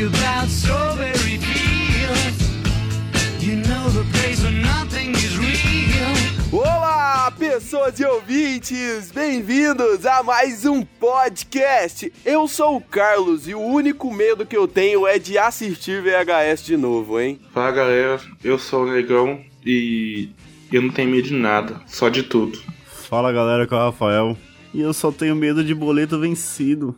you about strawberry fields. You know the place where nothing is real. Olá, pessoas e ouvintes! Bem-vindos a mais um podcast. Eu sou o Carlos e o único medo que eu tenho é de assistir VHS de novo, hein? Fala galera, eu sou o Negão e eu não tenho medo de nada, só de tudo. Fala galera, que é o Rafael. E eu só tenho medo de boleto vencido.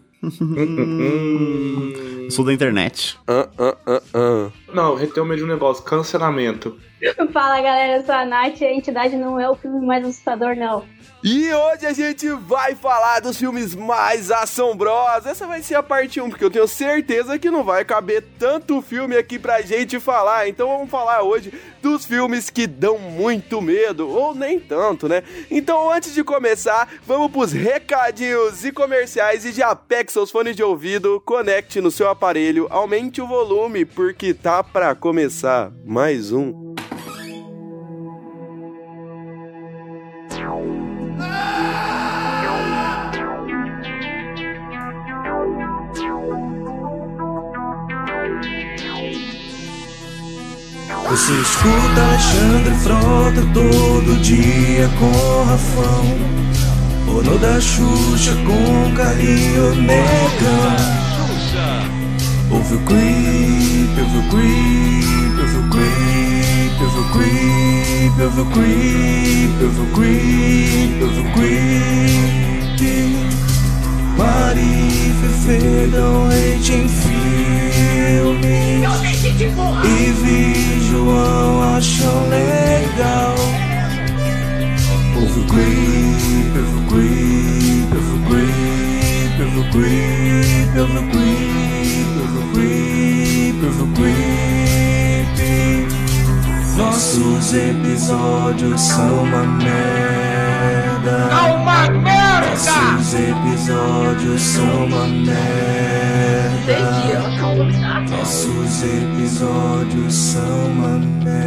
Sou da internet. Ah, ah, ah, ah. Não, eu tenho medo de um negócio, cancelamento. Fala galera, eu sou a Nath e a entidade não é o filme mais assustador, não. E hoje a gente vai falar dos filmes mais assombrosos. Essa vai ser a parte 1, porque eu tenho certeza que não vai caber tanto filme aqui pra gente falar. Então vamos falar hoje dos filmes que dão muito medo, ou nem tanto, né? Então antes de começar, vamos pros recadinhos e comerciais e já pegue seus fones de ouvido, conecte no seu aparelho, aumente o volume, porque tá pra começar mais um. Você escuta Alexandre Frota todo dia com Rafão. Ono da Xuxa com Carlinho Negão. Ouve o creep, ouve o creep, ouve o creep, ouve o creep, ouve o creep, ouve o creep, ouve o creep. Mari Fefe dão em filme. E vi João acham legal. Ouve o creep, ouve o creep, ouve o creep, ouve o creep, ouve o creep, ouve o creep, ouve o creep. Nossos episódios são uma merda. Uma merda! Nossos episódios são uma merda. Nossos episódios são uma merda.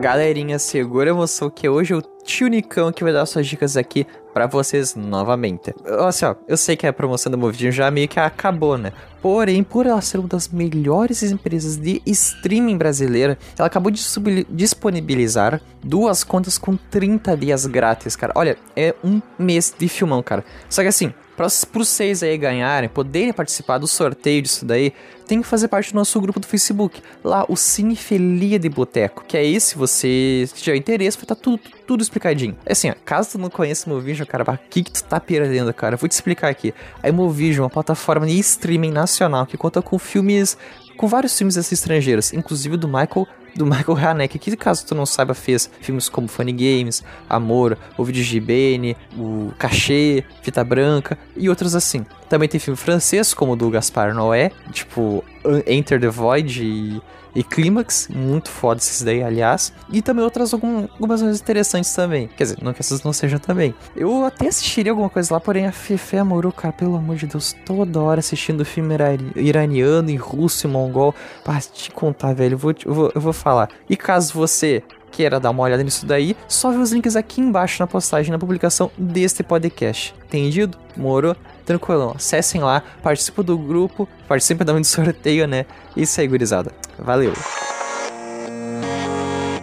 Galerinha, segura a emoção que hoje é o tio Nicão que vai dar suas dicas aqui pra vocês novamente. Assim, ó, eu sei que a promoção da Movidinho já meio que acabou, né? Porém, por ela ser uma das melhores empresas de streaming brasileira, ela acabou de disponibilizar duas contas com 30 dias grátis, cara. Olha, é um mês de filmão, cara. Só que assim, para os seis aí ganharem, poderem participar do sorteio disso daí, tem que fazer parte do nosso grupo do Facebook. Lá, o Cinefilia de Boteco. Que aí, se você tiver interesse, vai estar tudo, tudo explicadinho. É assim, ó, caso tu não conheça o Movision, cara, o que, que tu tá perdendo, cara? Vou te explicar aqui. A Movision é uma plataforma de streaming nacional que conta com filmes. com vários filmes assim, estrangeiros, inclusive do Michael do Michael Haneke, que caso tu não saiba fez filmes como Funny Games, Amor, O Vídeo de o Cachê, Fita Branca e outros assim. Também tem filme francês como o do Gaspar Noé, tipo Enter the Void e, e Clímax, muito foda esses daí, aliás. E também outras algum, algumas coisas interessantes também. Quer dizer, não que essas não sejam também. Eu até assistiria alguma coisa lá, porém a Fefe Amorou, cara, pelo amor de Deus, toda hora assistindo filme irani- iraniano e russo e mongol. Pra te contar, velho, eu vou, eu vou, eu vou falar. E caso você queira dar uma olhada nisso daí, só vê os links aqui embaixo na postagem, na publicação deste podcast. Entendido? Morou? Tranquilão. Acessem lá, participem do grupo, participem também do sorteio, né? Isso aí, gurizada. Valeu!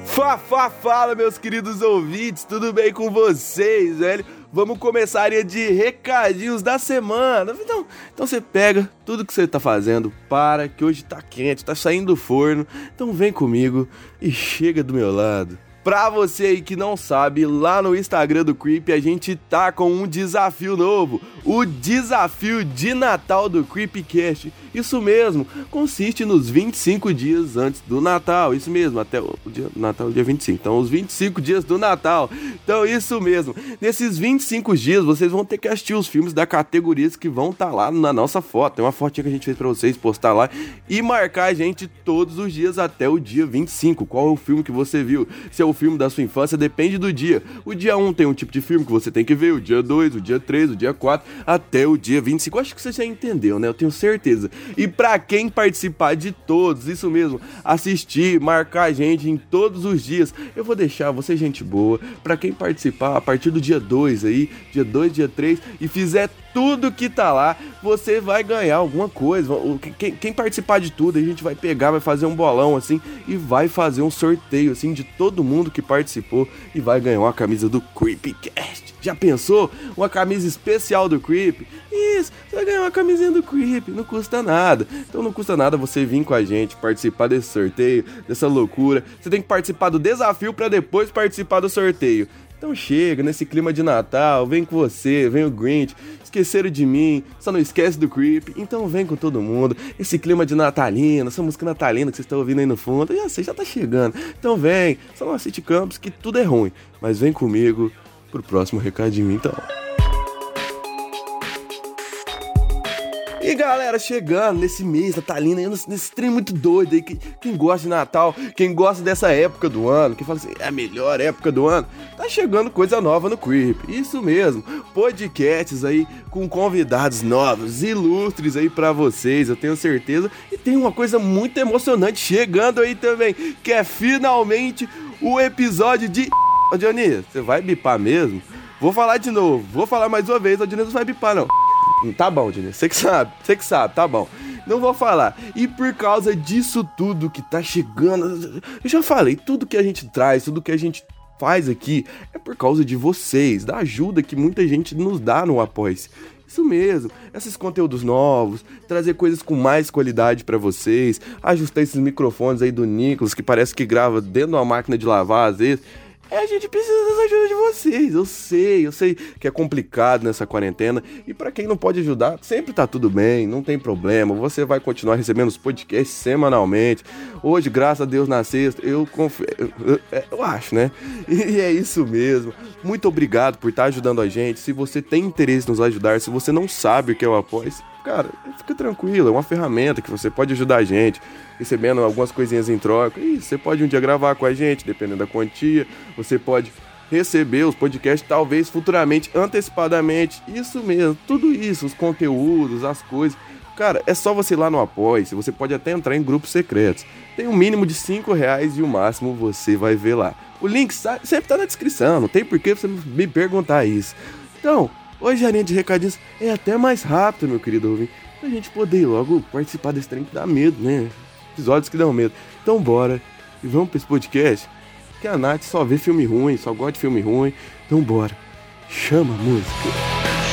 Fá, fá, fala, meus queridos ouvintes, tudo bem com vocês, velho? Vamos começar a área de recadinhos da semana. Então, então você pega tudo que você tá fazendo, para, que hoje tá quente, tá saindo do forno. Então vem comigo e chega do meu lado. Pra você aí que não sabe, lá no Instagram do Creep a gente tá com um desafio novo. O desafio de Natal do Creepcast. Isso mesmo, consiste nos 25 dias antes do Natal. Isso mesmo, até o dia Natal, dia 25. Então, os 25 dias do Natal. Então, isso mesmo. Nesses 25 dias, vocês vão ter que assistir os filmes da categoria que vão estar lá na nossa foto. Tem uma fotinha que a gente fez pra vocês postar lá e marcar a gente todos os dias até o dia 25. Qual é o filme que você viu? Se é o filme da sua infância, depende do dia. O dia 1 tem um tipo de filme que você tem que ver, o dia 2, o dia 3, o dia 4, até o dia 25. Eu acho que você já entendeu, né? Eu tenho certeza. E pra quem participar de todos, isso mesmo, assistir, marcar a gente em todos os dias, eu vou deixar você gente boa. Pra quem participar a partir do dia 2 aí, dia 2, dia 3 e fizer tudo que tá lá, você vai ganhar alguma coisa. Quem, quem participar de tudo, a gente vai pegar, vai fazer um bolão assim e vai fazer um sorteio assim de todo mundo que participou e vai ganhar uma camisa do Creepcast. Já pensou? Uma camisa especial do Creep? Isso, você vai ganhar uma camisinha do Creep, não custa nada. Então não custa nada você vir com a gente, participar desse sorteio, dessa loucura. Você tem que participar do desafio para depois participar do sorteio. Então chega, nesse clima de Natal, vem com você, vem o Grinch, esqueceram de mim, só não esquece do Creep, então vem com todo mundo. Esse clima de natalino, essa música natalina que vocês estão ouvindo aí no fundo, já sei, já tá chegando. Então vem, só não assiste Campos que tudo é ruim, mas vem comigo pro próximo recadinho então. E galera, chegando nesse mês natalino, aí, nesse, trem muito doido aí, que, quem gosta de Natal, quem gosta dessa época do ano, quem fala assim, é a melhor época do ano, tá chegando coisa nova no Creep. Isso mesmo, podcasts aí com convidados novos, ilustres aí pra vocês, eu tenho certeza. E tem uma coisa muito emocionante chegando aí também, que é finalmente o episódio de. Ô Dionísio, você vai bipar mesmo? Vou falar de novo, vou falar mais uma vez, o Dionísio vai bipar não. Tá bom, Diniz. Você que sabe, você que sabe, tá bom. Não vou falar. E por causa disso tudo que tá chegando, eu já falei, tudo que a gente traz, tudo que a gente faz aqui é por causa de vocês, da ajuda que muita gente nos dá no Apoia-se. Isso mesmo, esses conteúdos novos, trazer coisas com mais qualidade pra vocês, ajustar esses microfones aí do Nicolas, que parece que grava dentro de uma máquina de lavar às vezes. É, a gente precisa das ajudas de vocês. Eu sei, eu sei que é complicado nessa quarentena. E pra quem não pode ajudar, sempre tá tudo bem, não tem problema. Você vai continuar recebendo os podcasts semanalmente. Hoje, graças a Deus, na sexta, eu confio. Eu, eu- acho, né? E é isso mesmo. Muito obrigado por estar ajudando a gente. Se você tem interesse em nos ajudar, se você não sabe o que é o apoio, cara, fica tranquilo. É uma ferramenta que você pode ajudar a gente recebendo algumas coisinhas em troca. E você pode um dia gravar com a gente, dependendo da quantia. Você pode receber os podcasts, talvez futuramente, antecipadamente. Isso mesmo, tudo isso, os conteúdos, as coisas. Cara, é só você ir lá no apoia Você pode até entrar em grupos secretos. Tem um mínimo de 5 reais e o máximo você vai ver lá. O link sempre tá na descrição, não tem por que você me perguntar isso. Então, hoje a linha de recadinhos é até mais rápido, meu querido ouvinte. Pra gente poder logo participar desse trem que dá medo, né? Episódios que dão medo. Então bora. E vamos pra esse podcast. Que a Nath só vê filme ruim, só gosta de filme ruim. Então bora. Chama a música.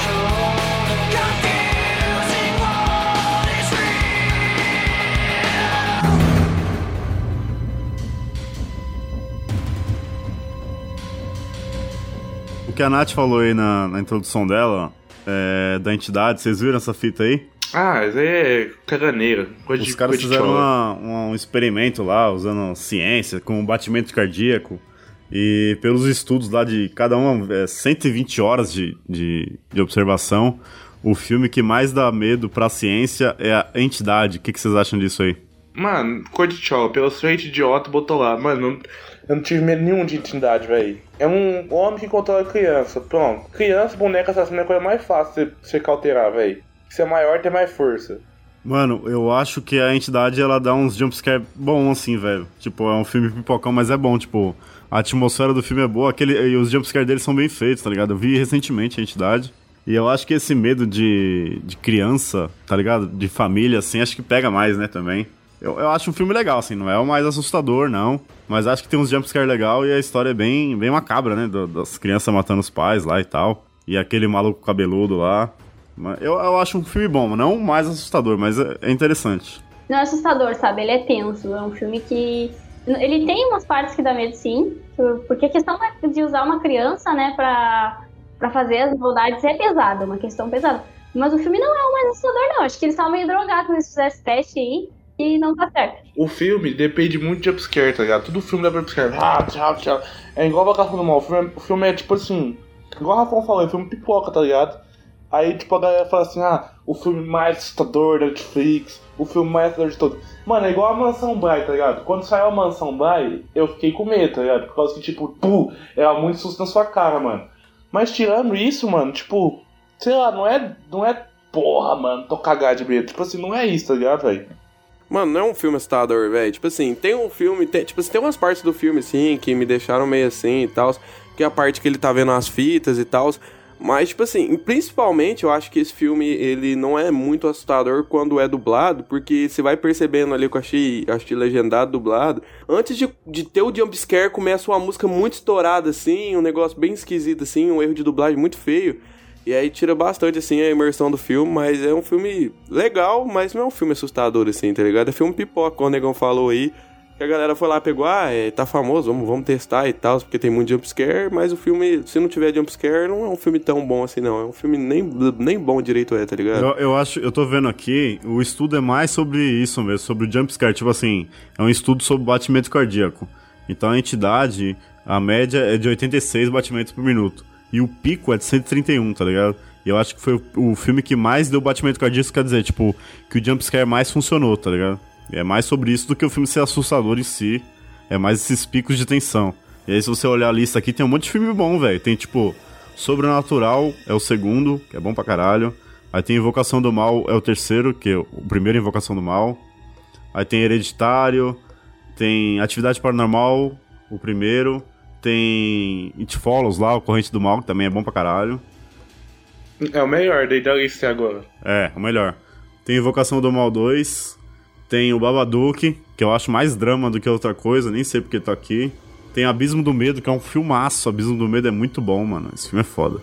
Que a Nath falou aí na, na introdução dela, é, da entidade, vocês viram essa fita aí? Ah, isso aí é caganeira. Coisa Os de caras coisa fizeram uma- um experimento lá, usando ciência, com batimento cardíaco. E pelos estudos lá de cada uma, é, 120 horas de, de, de observação, o filme que mais dá medo pra ciência é a entidade. O que, que vocês acham disso aí? Mano, cor de chola, pelo straight idiota botou lá. Mano, não- eu não tive medo nenhum de intimidade, velho. É um homem que controla criança. Pronto. Criança, boneca assassina é a coisa mais fácil de você cauterar, velho. Se é maior, tem mais força. Mano, eu acho que a entidade ela dá uns jumpscare bom assim, velho. Tipo, é um filme pipocão, mas é bom, tipo, a atmosfera do filme é boa, aquele, e os jumpscare deles são bem feitos, tá ligado? Eu vi recentemente a entidade. E eu acho que esse medo de, de criança, tá ligado? De família, assim, acho que pega mais, né, também. Eu, eu acho um filme legal, assim, não é o mais assustador, não. Mas acho que tem uns jumpscare legal e a história é bem, bem macabra, né? do- das crianças matando os pais lá e tal. E aquele maluco cabeludo lá. Eu, eu acho um filme bom, não o mais assustador, mas é, é interessante. Não é assustador, sabe? Ele é tenso. É um filme que. Ele tem umas partes que dá medo, sim. Porque a questão de usar uma criança, né, pra, pra fazer as maldades é pesada, uma questão pesada. Mas o filme não é o mais assustador, não. Acho que eles estavam meio drogados quando eles fizessem esse teste aí e não tá certo. O filme depende muito de jumpscare, tá ligado? Todo filme dá jumpscare. Ah, tchau, tchau. É igual a Vacação do Mal. O filme, é, o filme é tipo assim. Igual o Rafão falou, é filme pipoca, tá ligado? Aí, tipo, a galera fala assim: ah, o filme mais assustador da Netflix, o filme mais assustador de todos. Mano, é igual a Mansão Bly, tá ligado? Quando saiu a Mansão Bly, eu fiquei com medo, tá ligado? Por causa que, tipo, pô, era muito susto na sua cara, mano. Mas tirando isso, mano, tipo, sei lá, não é, não é porra, mano, tô cagado de medo. Tipo assim, não é isso, tá ligado, velho? Mano, não é um filme assustador, velho. Tipo assim, tem um filme, tem, tipo assim, tem umas partes do filme, assim, que me deixaram meio assim e tal. Que é a parte que ele tá vendo as fitas e tal. Mas, tipo assim, principalmente eu acho que esse filme, ele não é muito assustador quando é dublado, porque você vai percebendo ali que eu achei, achei legendado, dublado. Antes de, de ter o jumpscare, começa uma música muito estourada, assim, um negócio bem esquisito, assim, um erro de dublagem muito feio. E aí tira bastante, assim, a imersão do filme, mas é um filme legal, mas não é um filme assustador, assim, tá ligado? É filme pipoca, como o Negão falou aí. Que a galera foi lá, pegou, ah, é, tá famoso, vamos, vamos testar e tal, porque tem muito jumpscare, mas o filme, se não tiver jumpscare, não é um filme tão bom assim, não. É um filme nem, nem bom direito é, tá ligado? Eu, eu acho, eu tô vendo aqui, o estudo é mais sobre isso mesmo, sobre o jumpscare. Tipo assim, é um estudo sobre batimento cardíaco. Então a entidade, a média é de 86 batimentos por minuto. E o pico é de 131, tá ligado? E eu acho que foi o, filme que mais deu batimento cardíaco, quer dizer, tipo, que o jumpscare mais funcionou, tá ligado? É mais sobre isso do que o filme ser assustador em si. É mais esses picos de tensão. E aí, se você olhar a lista aqui, tem um monte de filme bom, velho. Tem, tipo, Sobrenatural é o segundo, que é bom pra caralho. Aí tem Invocação do Mal é o terceiro, que é o primeiro Invocação do Mal. Aí tem Hereditário. Tem Atividade Paranormal, o primeiro. Tem It Follows lá, o Corrente do Mal, que também é bom pra caralho. É o melhor daí da lista agora. É, o melhor. Tem Invocação do Mal 2. Tem o Babadook, que eu acho mais drama do que outra coisa, nem sei porque tá aqui. Tem Abismo do Medo, que é um filmaço. Abismo do Medo é muito bom, mano. Esse filme é foda.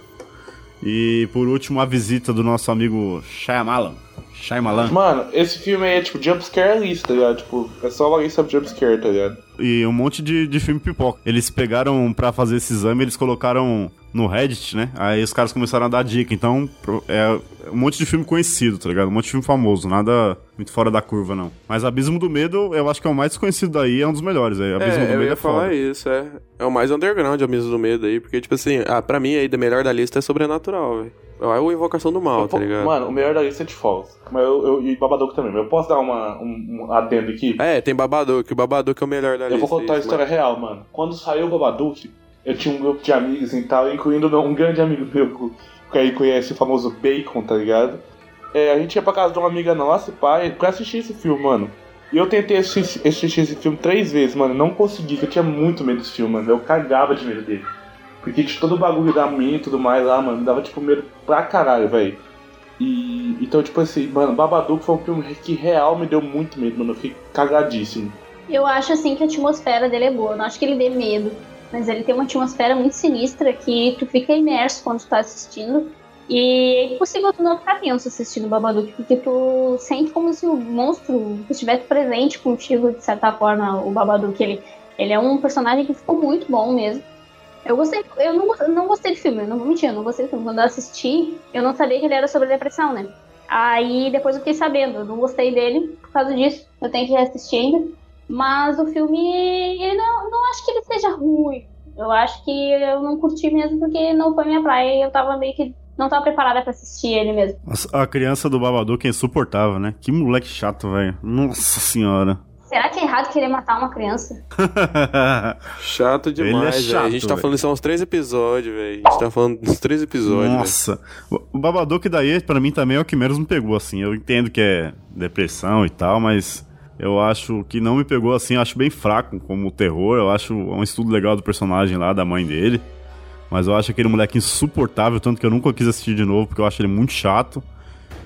E por último, a visita do nosso amigo Shyamalan. Shyamalan. Mano, esse filme aí é tipo jumpscare lista, tá ligado? Tipo, é só lista de jumpscare, tá ligado? E um monte de, de filme pipoca. Eles pegaram pra fazer esse exame, eles colocaram no Reddit, né? Aí os caras começaram a dar dica. Então, é um monte de filme conhecido, tá ligado? Um monte de filme famoso, nada muito fora da curva, não. Mas Abismo do Medo, eu acho que é o mais desconhecido daí, é um dos melhores. É, Abismo do É, eu Medo ia é falar foda. isso, é. É o mais underground, a mesa do medo aí, porque, tipo assim, ah, pra mim aí, da melhor da lista é sobrenatural, velho. É o Invocação do Mal, Eu tá ligado? Mano, o melhor da lista é de Falls. Mas eu, eu, e Babadook também. Mas eu posso dar uma, um, um adendo aqui? É, tem Babadook, o Babadook é o melhor da Eu lista. vou contar a isso, história real, mano. Quando saiu o Babadook, eu tinha um grupo de amigos e tal, incluindo um grande amigo meu, que aí conhece o famoso Bacon, tá ligado? É, a gente ia pra casa de uma amiga nossa, pai, pra assistir esse filme, mano. E eu tentei assistir, assistir esse filme três vezes, mano. Não consegui, porque eu tinha muito medo desse filme, mano. Eu cagava de medo dele. Porque tinha todo o bagulho da minha e tudo mais lá, mano. Me dava, tipo, medo pra caralho, velho. E então, tipo assim, mano, Babadook foi um filme que real me deu muito medo, mano. Eu fiquei cagadíssimo. Eu acho assim que a atmosfera dele é boa. Eu não acho que ele dê medo. Mas ele tem uma atmosfera muito sinistra que tu fica imerso quando tu tá assistindo. E é impossível tu não ficar tenso assistindo Babadook, porque tu sente como se o monstro estivesse presente contigo, de certa forma, o Babadook. Ele, ele é um personagem que ficou muito bom mesmo. Eu gostei, eu não, não gostei do filme, eu não vou mentir, eu não gostei do filme. Quando eu assisti, eu não sabia que ele era sobre depressão, né? Aí depois eu fiquei sabendo, eu não gostei dele por causa disso. Eu tenho que reassistir ainda. Mas o filme, ele não, não acho que ele seja ruim. Eu acho que eu não curti mesmo porque não foi minha praia e eu tava meio que não tava preparada pra assistir ele mesmo. Nossa, A criança do Babadook é insuportável, né? Que moleque chato, velho. Nossa senhora. Será que é errado querer matar uma criança? Chato é demais, velho. chato, A gente tá falando isso há uns três episódios, velho. A gente tá falando dos três episódios. Nossa. O Babadook daí, pra mim, também é o que menos me pegou, assim. Eu entendo que é depressão e tal, mas eu acho que não me pegou, assim. Eu acho bem fraco como terror. Eu acho um estudo legal do personagem lá, da mãe dele. Mas eu acho aquele moleque insuportável, tanto que eu nunca quis assistir de novo, porque eu acho ele muito chato.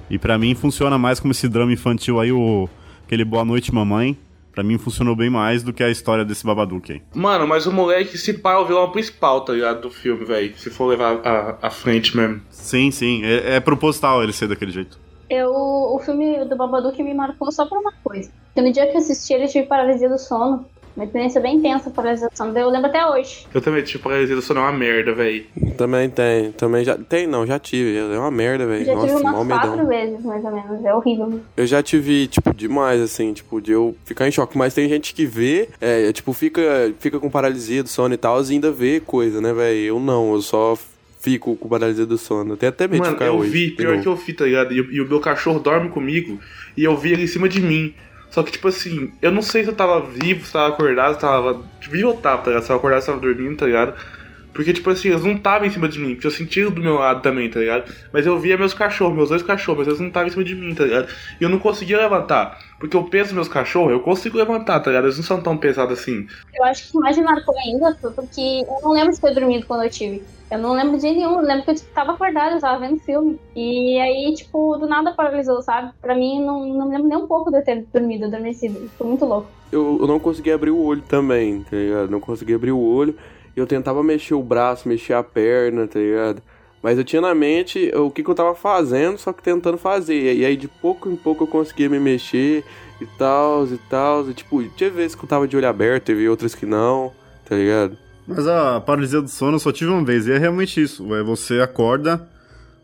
E pra mim funciona mais como esse drama infantil aí, o aquele Boa Noite Mamãe. Pra mim funcionou bem mais do que a história desse Babadook aí. Mano, mas o moleque se pá é o vilão principal, tá ligado? Do filme, velho. Se for levar à, à frente mesmo. Sim, sim. É, é proposital ele ser daquele jeito. Eu, o filme do Babadook me marcou só por uma coisa. Que no dia que eu assisti ele, eu tive paralisia do sono. Uma experiência bem intensa, paralisia do sono. Eu lembro até hoje. Eu também, tipo, paralisia do sono é uma merda, velho. Também tem, também já. Tem, não, já tive. É uma merda, velho. Já Nossa, tive umas quatro medão. vezes, mais ou menos. É horrível. Eu já tive, tipo, demais, assim, tipo, de eu ficar em choque. Mas tem gente que vê, é, tipo, fica, fica com paralisia do sono e tal, e ainda vê coisa, né, velho? Eu não, eu só fico com paralisia do sono. Eu tenho até medo de Mano, ficar eu hoje. vi, de pior que eu vi, tá ligado? E, e o meu cachorro dorme comigo e eu vi ele em cima de mim. Só que, tipo assim, eu não sei se eu tava vivo, se tava acordado, se tava. Vivo eu tava, tá ligado? Se eu acordado, se eu tava dormindo, tá ligado? Porque, tipo assim, eles não estavam em cima de mim, porque eu sentia do meu lado também, tá ligado? Mas eu via meus cachorros, meus dois cachorros, mas eles não estavam em cima de mim, tá ligado? E eu não conseguia levantar. Porque eu penso nos meus cachorros, eu consigo levantar, tá ligado? Eles não são tão pesados assim. Eu acho que mais me marcou ainda foi porque eu não lembro de ter dormido quando eu tive. Eu não lembro de nenhum, eu lembro que eu tipo, tava acordada, eu tava vendo filme. E aí, tipo, do nada paralisou, sabe? Pra mim, não, não me lembro nem um pouco de eu ter dormido, adormecido. Foi muito louco. Eu, eu não conseguia abrir o olho também, tá ligado? Não conseguia abrir o olho. Eu tentava mexer o braço, mexer a perna, tá ligado? Mas eu tinha na mente o que, que eu tava fazendo, só que tentando fazer. E aí de pouco em pouco eu conseguia me mexer e tal, e tal. E tipo, tinha vezes que eu tava de olho aberto, teve outras que não, tá ligado? Mas a paralisia do sono eu só tive uma vez, e é realmente isso. É você acorda,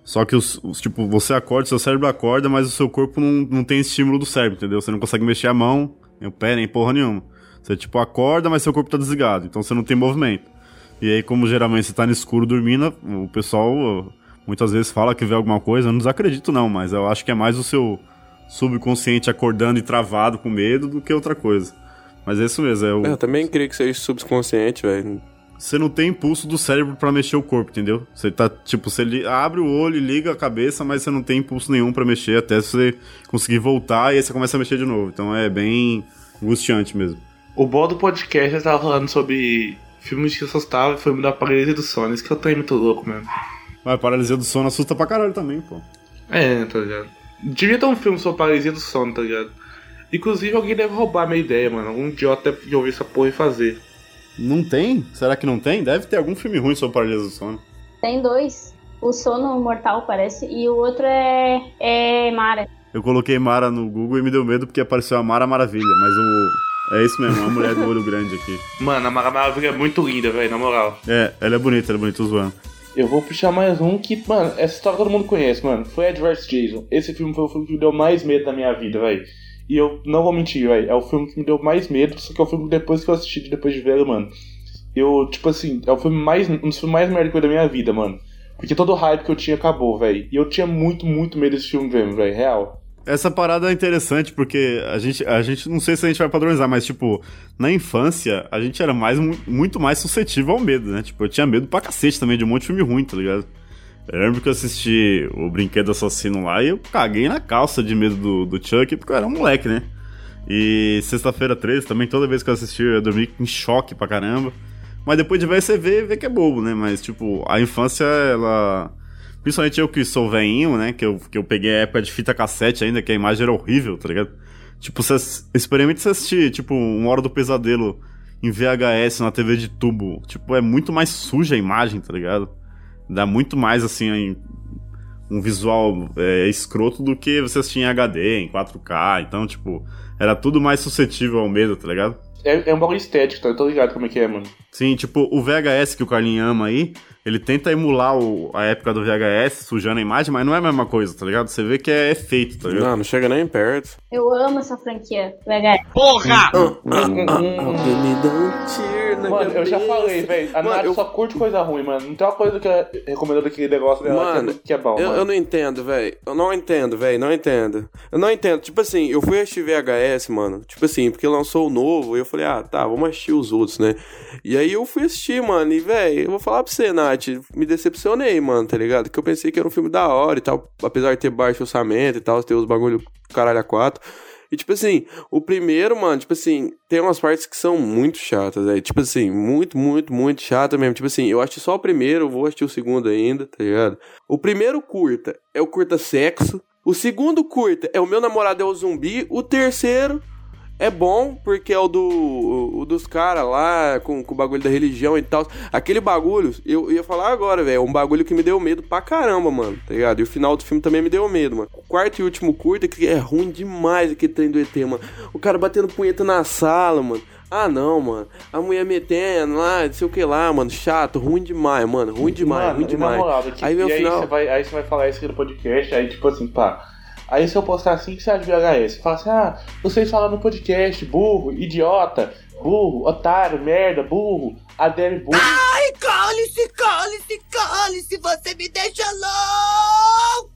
só que os, os- tipo, você acorda, seu cérebro acorda, mas o seu corpo não, não tem estímulo do cérebro, entendeu? Você não consegue mexer a mão, nem o pé, nem porra nenhuma. Você, tipo, acorda, mas seu corpo tá desligado, então você não tem movimento. E aí, como geralmente você tá no escuro dormindo, o pessoal uh, muitas vezes fala que vê alguma coisa, eu não desacredito não, mas eu acho que é mais o seu subconsciente acordando e travado com medo do que outra coisa. Mas é isso mesmo, é o... Eu também queria que seja subconsciente, velho. Você não tem impulso do cérebro pra mexer o corpo, entendeu? Você tá, tipo, você li- abre o olho e liga a cabeça, mas você não tem impulso nenhum pra mexer até você conseguir voltar e aí você começa a mexer de novo. Então é bem angustiante mesmo. O bom do podcast eu tava falando sobre filmes que assustavam e filme da paralisia do sono. Isso que eu tô aí muito louco mesmo. Mas a paralisia do sono assusta pra caralho também, pô. É, tá ligado? Devia ter um filme sobre paralisia do sono, tá ligado? Inclusive alguém deve roubar minha ideia, mano. Algum idiota deve ouvir essa porra e fazer. Não tem? Será que não tem? Deve ter algum filme ruim sobre paralisia do sono. Tem dois. O Sono Mortal, parece, e o outro é, é Mara. Eu coloquei Mara no Google e me deu medo porque apareceu a Mara Maravilha, mas o. É isso mesmo, uma mulher do olho grande aqui. Mano, a Mara Maravilha é muito linda, velho, na moral. É, ela é bonita, ela é bonita, tô zoando. Eu vou puxar mais um que, mano, essa história todo mundo conhece, mano. Foi Ed vs Jason. Esse filme foi o filme que me deu mais medo da minha vida, velho. E eu não vou mentir, velho. É o filme que me deu mais medo, só que é o filme que depois que eu assisti, depois de velho, mano. Eu, tipo assim, é o filme mais. Um dos filmes mais merda que eu vi da minha vida, mano. Porque todo o hype que eu tinha acabou, velho. E eu tinha muito, muito medo desse filme mesmo, velho. Real. Essa parada é interessante porque a gente, a gente não sei se a gente vai padronizar, mas tipo, na infância a gente era mais, mu- muito mais suscetível ao medo, né? Tipo, eu tinha medo pra cacete também de um monte de filme ruim, tá ligado? Eu lembro que eu assisti o Brinquedo Assassino lá e eu caguei na calça de medo do, do Chuck porque eu era um moleque, né? E Sexta-feira 13 também, toda vez que eu assisti eu dormi em choque pra caramba. Mas depois de ver, você vê, vê que é bobo, né? Mas, tipo, a infância, ela. Principalmente eu que sou veinho, né? Que eu, que eu peguei a época de fita cassete ainda, que a imagem era horrível, tá ligado? Tipo, você experimente você assistir, tipo, Uma Hora do Pesadelo em VHS na TV de tubo. Tipo, é muito mais suja a imagem, tá ligado? Dá muito mais, assim, um visual é, escroto do que você assistir em HD, em 4K. Então, tipo, era tudo mais suscetível ao medo, tá ligado? É, é um bagulho estético, tá? Eu tô ligado como é que é, mano. Sim, tipo, o VHS que o Carlinhos ama aí, ele tenta emular o- a época do VHS, sujando a imagem, mas não é a mesma coisa, tá ligado? Você vê que é efeito, tá ligado? Não, não chega nem perto. Eu amo essa franquia, VHS. Alguém me dá um tiro na Mano, eu já falei, velho. A Nath eu- só curte coisa ruim, mano. Não tem uma coisa que ela recomendou daquele negócio dela Mano, que, é, que é bom, Eu, mano. eu não entendo, velho. Eu não entendo, velho. Não entendo. Eu não entendo. Tipo assim, eu fui assistir VHS, mano. Tipo assim, porque lançou o novo. E eu falei, ah, tá, vamos assistir os outros, né? E aí eu fui assistir, mano. E, velho, eu vou falar pra você, Nath. Me decepcionei, mano, tá ligado? Que eu pensei que era um filme da hora e tal. Apesar de ter baixo orçamento e tal, ter os bagulho caralho a quatro. E, tipo assim, o primeiro, mano, tipo assim, tem umas partes que são muito chatas, velho. Tipo assim, muito, muito, muito chata mesmo. Tipo assim, eu assisti só o primeiro, vou assistir o segundo ainda, tá ligado? O primeiro curta é o curta sexo. O segundo curta é o meu namorado é o zumbi. O terceiro é bom porque é o do o, o dos caras lá com, com o bagulho da religião e tal. Aquele bagulho, eu ia falar agora, velho, é um bagulho que me deu medo pra caramba, mano, tá ligado? E o final do filme também me deu medo, mano. O quarto e último curta que é ruim demais aquele trem do ET, mano. O cara batendo punheta na sala, mano. Ah, não, mano. A mulher metendo lá, não sei o que lá, mano. Chato, ruim demais, mano. Ruim demais, Mano, ruim demais. moral, daqui- aí vem o e aí final. você vai, aí você vai falar isso aqui no podcast, aí tipo assim, pá. Aí se eu postar assim, o que você acha de VHS? Você fala assim, ah, vocês falam no podcast, burro, idiota, burro, otário, merda, burro, adere burro. Ai, cale-se, cale-se, cale-se, você me deixa louco!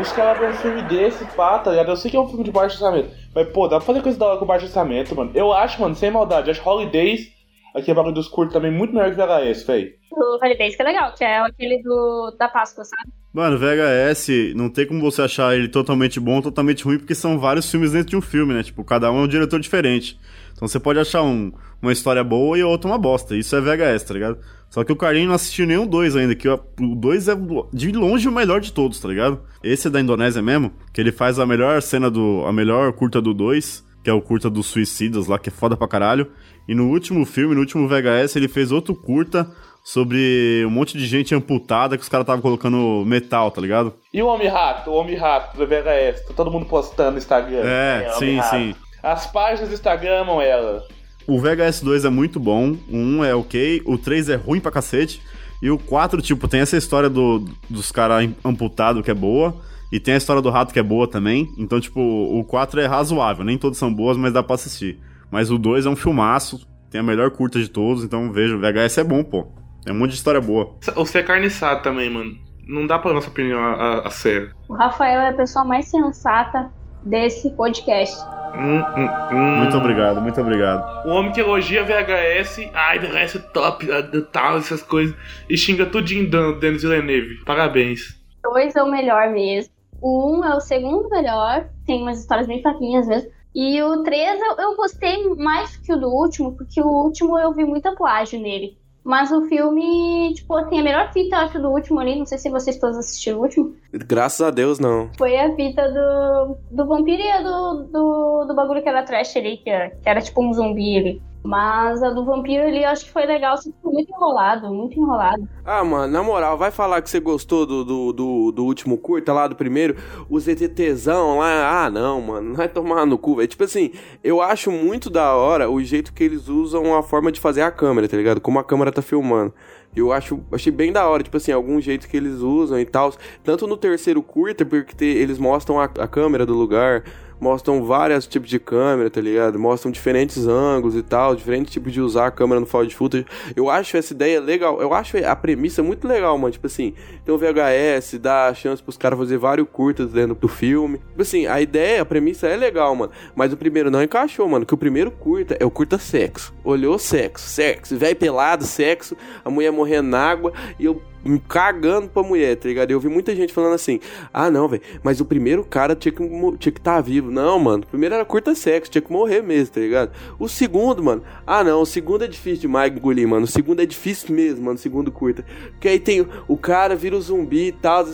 Os caras vêem um filme desse, pá, tá ligado? Eu sei que é um filme de baixo orçamento, mas pô, dá pra fazer coisa da hora com baixo orçamento, mano. Eu acho, mano, sem maldade, acho Holidays, Aquele bagulho dos curtos também muito melhor que VHS, velho. O Holidays que é legal, que é aquele do, da Páscoa, sabe? Mano, VHS, não tem como você achar ele totalmente bom ou totalmente ruim, porque são vários filmes dentro de um filme, né? Tipo, cada um é um diretor diferente. Então você pode achar um, uma história boa e outra uma bosta. Isso é VHS, tá ligado? Só que o Carlinho não assistiu nenhum dois ainda, que o 2 é de longe o melhor de todos, tá ligado? Esse é da Indonésia mesmo, que ele faz a melhor cena do. a melhor curta do 2, que é o curta dos suicidas lá, que é foda pra caralho. E no último filme, no último VHS, ele fez outro curta sobre um monte de gente amputada que os caras estavam colocando metal, tá ligado? E o Homem-Rato, o Homem-Rato do VHS, tá todo mundo postando no Instagram. É, sim, Homem-Rato. sim. As páginas do Instagram amam ela. O VHS 2 é muito bom, o 1 é ok, o 3 é ruim pra cacete, e o 4, tipo, tem essa história do, dos caras amputados que é boa, e tem a história do rato que é boa também, então, tipo, o 4 é razoável, nem todos são boas, mas dá pra assistir. Mas o 2 é um filmaço, tem a melhor curta de todos, então veja, o VHS é bom, pô. Tem um monte de história boa. Você é carniçado também, mano. Não dá pra nossa opinião a, a, a sério. O Rafael é a pessoa mais sensata desse podcast. Hum, hum, hum. Muito obrigado, muito obrigado. O homem que elogia VHS, ai, VHS é top, tal, essas coisas, e xinga tudinho do Denis Villeneuve. Parabéns. Dois é o melhor mesmo. O um é o segundo melhor, tem umas histórias bem fraquinhas mesmo. E o 3 eu, eu gostei mais que o do último, porque o último eu vi muita plágio nele. Mas o filme, tipo, tem a melhor fita, eu acho, do último ali. Não sei se vocês todos assistiram o último. Graças a Deus, não. Foi a fita do, do vampiro e a do, do, do bagulho que era trash ali, que era, que era tipo um zumbi ali. Mas a do vampiro ali acho que foi legal, só foi muito enrolado, muito enrolado. Ah, mano, na moral, vai falar que você gostou do, do, do, do último curta lá, do primeiro, o ZTTzão lá, ah, não, mano, não vai tomar no cu, velho. Tipo assim, eu acho muito da hora o jeito que eles usam a forma de fazer a câmera, tá ligado? Como a câmera tá filmando. Eu acho, achei bem da hora, tipo assim, algum jeito que eles usam e tal. Tanto no terceiro curta, porque te- eles mostram a, a câmera do lugar, mostram vários tipos de câmera, tá ligado? Mostram diferentes ângulos e tal, diferentes tipos de usar a câmera no found footage. Eu acho essa ideia legal, eu acho a premissa muito legal, mano. Tipo assim, tem um VHS, dá chance pros caras fazer vários curtas dentro do filme. Tipo assim, a ideia, a premissa é legal, mano. Mas o primeiro não encaixou, mano. Que o primeiro curta é o curta sexo. Olhou sexo, sexo, velho pelado, sexo, a mulher morrendo na água e eu cagando pra mulher, tá ligado? Eu vi muita gente falando assim: ah, não, velho, mas o primeiro cara tinha que tinha que estar vivo. Não, mano, o primeiro era curta sexo, tinha que morrer mesmo, tá ligado? O segundo, mano, ah, não, o segundo é difícil demais engolir, mano. O segundo é difícil mesmo, mano, o segundo curta. Porque aí tem o cara vira o zumbi e tal.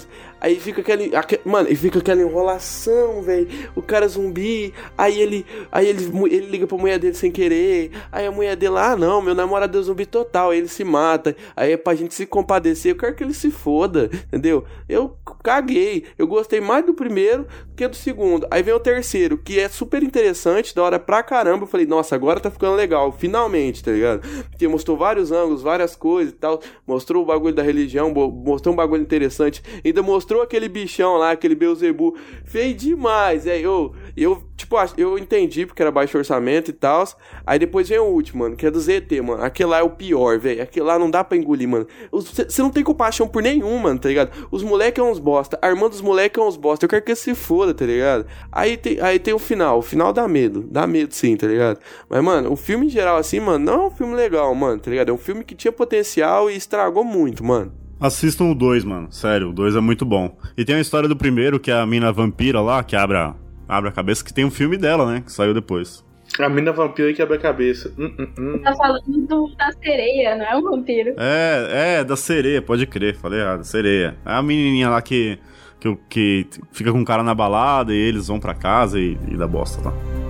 Aí fica aquele, aque- Mano, e fica aquela enrolação, velho. O cara zumbi. Aí ele. Aí ele, ele liga pra mulher dele sem querer. Aí a mulher dele, ah, não, meu namorado é zumbi total. Aí ele se mata. Aí é pra gente se compadecer. Eu quero que ele se foda. Entendeu? Eu caguei. Eu gostei mais do primeiro que do segundo. Aí vem o terceiro, que é super interessante, da hora pra caramba. Eu falei, nossa, agora tá ficando legal. Finalmente, tá ligado? Porque mostrou vários ângulos, várias coisas e tal. Mostrou o bagulho da religião, mostrou um bagulho interessante. Ainda mostrou aquele bichão lá, aquele Beuzebu. Feio demais, é. Eu, eu tipo, eu entendi porque era baixo orçamento e tal. Aí depois vem o último, mano, que é do ZT, mano. Aquele lá é o pior, velho. Aquele lá não dá pra engolir, mano. Você não tem compaixão por nenhum, mano, tá ligado? Os moleques é uns bosta. A irmã dos moleques é uns bosta. Eu quero que se foda, tá ligado? Aí tem, aí tem o final. O final dá medo. Dá medo sim, tá ligado? Mas, mano, o filme em geral, assim, mano, não é um filme legal, mano, tá ligado? É um filme que tinha potencial e estragou muito, mano. Assistam o 2, mano. Sério, o 2 é muito bom. E tem a história do primeiro, que é a mina vampira lá, que abre a, abre a cabeça, que tem um filme dela, né? Que saiu depois. A mina vampira que quebra a cabeça. Hum, hum, hum. Tá falando do, da sereia, não é um vampiro. É, é, da sereia, pode crer, falei errado, sereia. É a menininha lá que, que, que fica com o cara na balada e eles vão pra casa e, e dá bosta lá.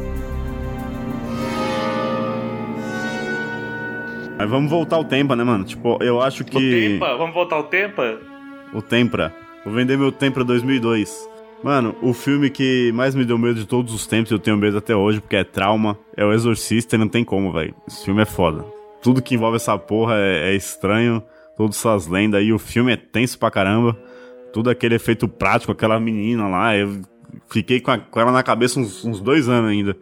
Mas vamos voltar ao Tempa, né, mano? Tipo, eu acho O que... Tempa, vamos voltar ao Tempa? O Tempra. Vou vender meu Tempra 2002. Mano, o filme que mais me deu medo de todos os tempos, eu tenho medo até hoje, porque é trauma, é o Exorcista e não tem como, velho. Esse filme é foda. Tudo que envolve essa porra é, é estranho, todas essas lendas, e o filme é tenso pra caramba. Tudo aquele efeito prático, aquela menina lá, eu fiquei com, a- com ela na cabeça uns, uns dois anos ainda.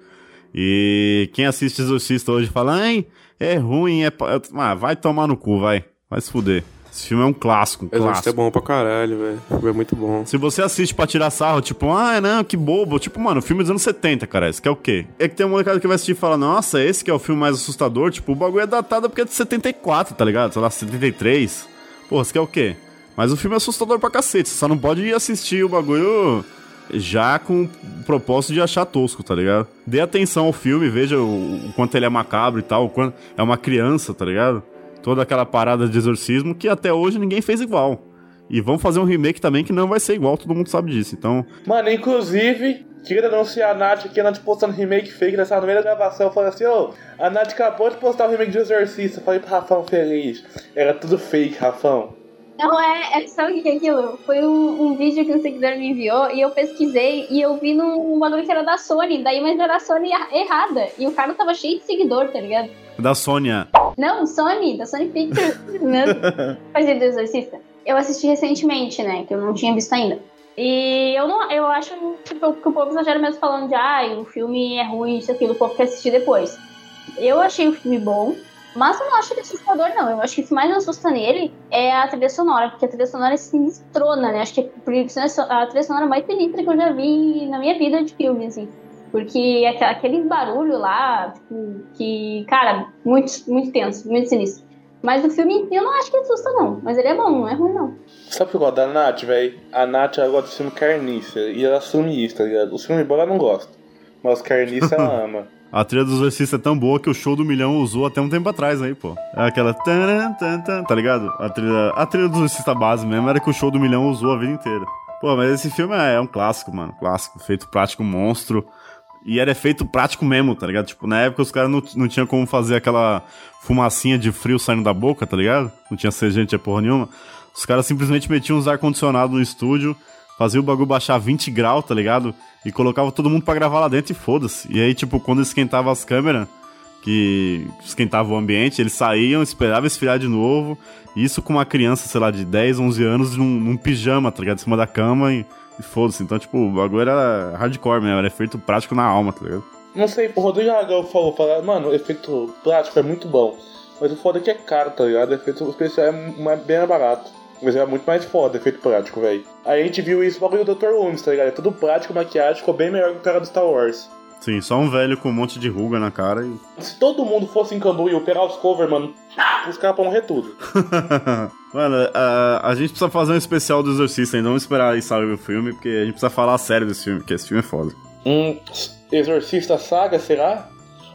E quem assiste Exorcista hoje fala, ai, é ruim, é. pa-" Eu- Ah, vai tomar no cu, vai. Vai se fuder. Esse filme é um clássico, um Exorcista é clássico. bom pra caralho, velho. É muito bom. Se você assiste pra tirar sarro, tipo, ah, não, que bobo. Tipo, mano, filme dos anos 70, cara. Esse que é o quê? É que tem uma molecada que vai assistir e fala, nossa, esse que é o filme mais assustador. Tipo, o bagulho é datado porque é de 74, tá ligado? Sei lá, 73. Pô, esse que é o quê? Mas o filme é assustador pra cacete. Você só não pode ir assistir o bagulho já com o propósito de achar tosco, tá ligado? Dê atenção ao filme, veja o, quanto ele é macabro e tal, o quanto é uma criança, tá ligado? Toda aquela parada de exorcismo que até hoje ninguém fez igual. E vão fazer um remake também que não vai ser igual, todo mundo sabe disso. Então, Mano, inclusive, queria denunciar a Nath aqui, a Nath postando remake fake nessa da gravação. Falei assim, ô, a Nath acabou de postar o remake de Exorcista. Falei pro Rafão feliz. Era tudo fake, Rafão. Não, é, é sabe o que é aquilo? Foi um, um vídeo que um seguidor me enviou e eu pesquisei e eu vi num bagulho que era da Sony, daí mas era a Sony erra- errada. E o cara tava cheio de seguidor, tá ligado? da Sônia. Não, Sony, da Sony Pictures. Fazer do Exorcista. Eu assisti recentemente, né? Que eu não tinha visto ainda. E eu não, eu acho tipo, que o povo exagera mesmo falando de ah, o filme é ruim, isso, aquilo, o povo quer assistir depois. Eu achei o filme bom, mas eu não acho ele assustador, não. Eu acho que o que mais me assusta nele é a trilha sonora, porque a trilha sonora é sinistrona, né? Acho que é a trilha sonora mais sinistra que eu já vi na minha vida de filme, assim. Porque aquele barulho lá, tipo, que, cara, muito, muito tenso, muito sinistro. Mas o filme em si eu não acho que assusta, não. Mas ele é bom, não é ruim, não. Sabe o que eu gosto da Nath, velho? A Nath ela gosta de filme carnícia. E ela assume isso, tá ligado? Os filmes bons ela não gosta. Mas os carnícia ela ama. A trilha do Exorcista é tão boa que o show do milhão usou até um tempo atrás aí, pô. É aquela. Tá ligado? A trilha, a trilha do Exorcista base mesmo era que o show do milhão usou a vida inteira. Pô, mas esse filme é, é um clássico, mano. Clássico. Feito prático monstro. E era efeito prático mesmo, tá ligado? Tipo, na época os caras não, não tinham como fazer aquela fumacinha de frio saindo da boca, tá ligado? Não tinha CG, não tinha porra nenhuma. Os caras simplesmente metiam uns ar-condicionado no estúdio, faziam o bagulho baixar 20 graus, tá ligado? E colocava todo mundo pra gravar lá dentro e foda-se. E aí, tipo, quando esquentava as câmeras, que esquentava o ambiente, eles saíam, esperavam esfriar de novo. Isso com uma criança, sei lá, de 10, 11 anos, num, num pijama, tá ligado? Em cima da cama e, e foda-se. Então, tipo, o bagulho era hardcore mesmo, era efeito prático na alma, tá ligado? Não sei, o Rodrigo Aragão falou, falou, mano, efeito prático é muito bom. Mas o foda é que é caro, tá ligado? O efeito especial é mais- bem barato. Mas é muito mais foda, efeito prático, velho. Aí a gente viu isso no bagulho do Dr. Loomis, tá ligado? É tudo prático, maquiagem, ficou bem melhor que o cara do Star Wars. Sim, só um velho com um monte de ruga na cara e. Se todo mundo fosse em Cambu e operar os cover, mano, os caras pra morrer tudo. Mano, a, a gente precisa fazer um especial do Exorcista ainda. Vamos esperar aí sair o filme, porque a gente precisa falar sério desse filme, porque esse filme é foda. Um Exorcista Saga, será?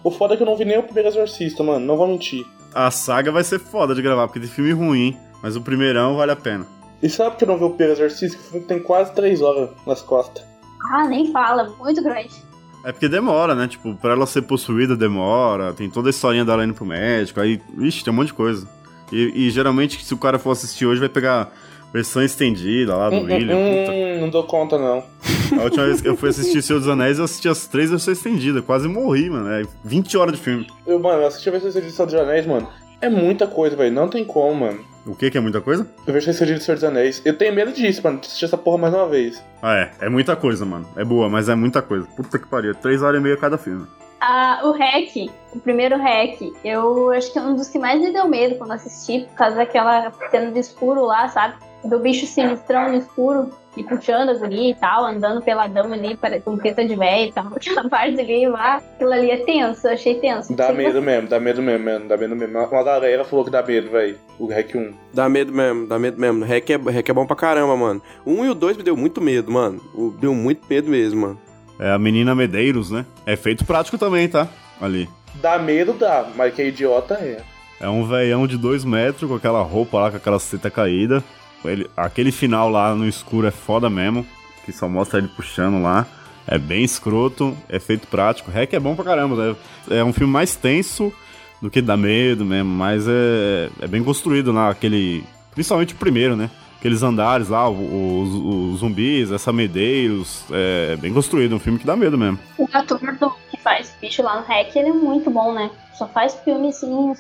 O foda é que eu não vi nem o primeiro Exorcista, mano, não vou mentir. A saga vai ser foda de gravar, porque tem filme ruim, hein? Mas o primeirão vale a pena. E sabe por que eu não vi o primeiro Exorcista? Que o filme tem quase 3 horas nas costas. Ah, nem fala, muito grande. É porque demora, né? Tipo, pra ela ser possuída demora, tem toda a historinha dela indo pro médico, aí, ixi, tem um monte de coisa. E, e geralmente, se o cara for assistir hoje, vai pegar versão estendida lá do Hum, hum, William. puta. hum, não dou conta, não. A última vez que eu fui assistir Senhor dos Anéis, eu assisti as três versões estendidas, quase morri, mano. É 20 horas de filme. Eu, mano, eu assisti a versão estendida de Senhor dos Anéis, mano. É muita coisa, velho. Não tem como, mano. O que que é muita coisa? A versão estendida de Senhor dos Anéis. Eu tenho medo disso, mano, de assistir essa porra mais uma vez. Ah, é. É muita coisa, mano. É boa, mas é muita coisa. Puta que pariu. Três horas e meia cada filme. Ah, o REC, o primeiro REC, eu acho que é um dos que mais me deu medo quando assisti, por causa daquela cena do escuro lá, sabe? Do bicho sinistrão no escuro, e puxando as ali e tal, andando peladão ali, com teta de véia e tal. Aquela parte ali lá, aquilo ali é tenso, eu achei tenso. Dá medo mesmo, dá medo mesmo, mano. Dá medo mesmo. Uma galera falou que dá medo, velho. O Rec 1. Dá medo mesmo, dá medo mesmo. Hack é, hack é bom pra caramba, mano. O 1 e o 2 me deu muito medo, mano. Deu muito medo mesmo, mano. É a menina Medeiros, né? É feito prático também, tá? Ali. Dá medo, dá, mas que é idiota é. É um veião de dois metros com aquela roupa lá, com aquela seta caída. Ele- aquele final lá no escuro é foda mesmo. Que só mostra ele puxando lá. É bem escroto, é feito prático. Hack é bom pra caramba, né? É um filme mais tenso do que dá medo mesmo, mas é, é bem construído lá, aquele. Principalmente o primeiro, né? Aqueles andares lá, os, os zumbis, essa Medeiros. É bem construído, um filme que dá medo mesmo. O ator do, que faz bicho lá no REC, ele é muito bom, né? Só faz filme assim,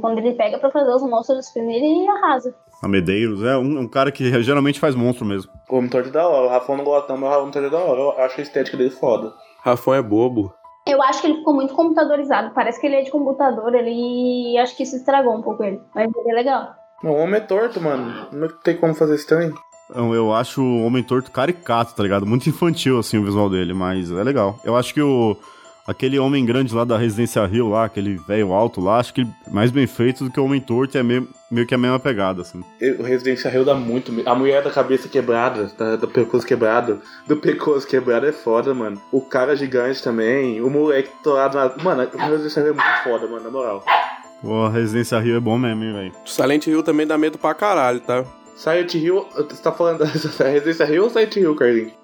quando ele pega pra fazer os monstros dos filmes, ele arrasa. A Medeiros é um, um cara que geralmente faz monstro mesmo. O Monitor é da hora. O Rafão não gosta, não, mas o Monitor é da hora. Eu acho a estética dele foda. Rafão é bobo. Eu acho que ele ficou muito computadorizado. Parece que ele é de computador ali e acho que isso estragou um pouco ele. Mas ele é legal. Não, o homem é torto, mano. Não tem como fazer trem. Eu, eu acho o Homem Torto caricato, tá ligado? Muito infantil, assim, o visual dele, mas é legal. Eu acho que o... Aquele homem grande lá da Residência Rio lá, aquele velho alto lá, acho que mais bem feito do que o Homem Torto e é meio, meio que a mesma pegada, assim. O Residência Rio dá muito medo. A mulher da cabeça quebrada, da, do pescoço quebrado. Do pescoço quebrado é foda, mano. O cara gigante também. O moleque torado na. Mano, o Residência Rio é muito foda, mano, na moral. Pô, a Residência Rio é bom mesmo, hein, velho. Silent Hill também dá medo pra caralho, tá? Silent Hill. Você tá falando da Residência Rio ou Silent Hill, Carlinhos?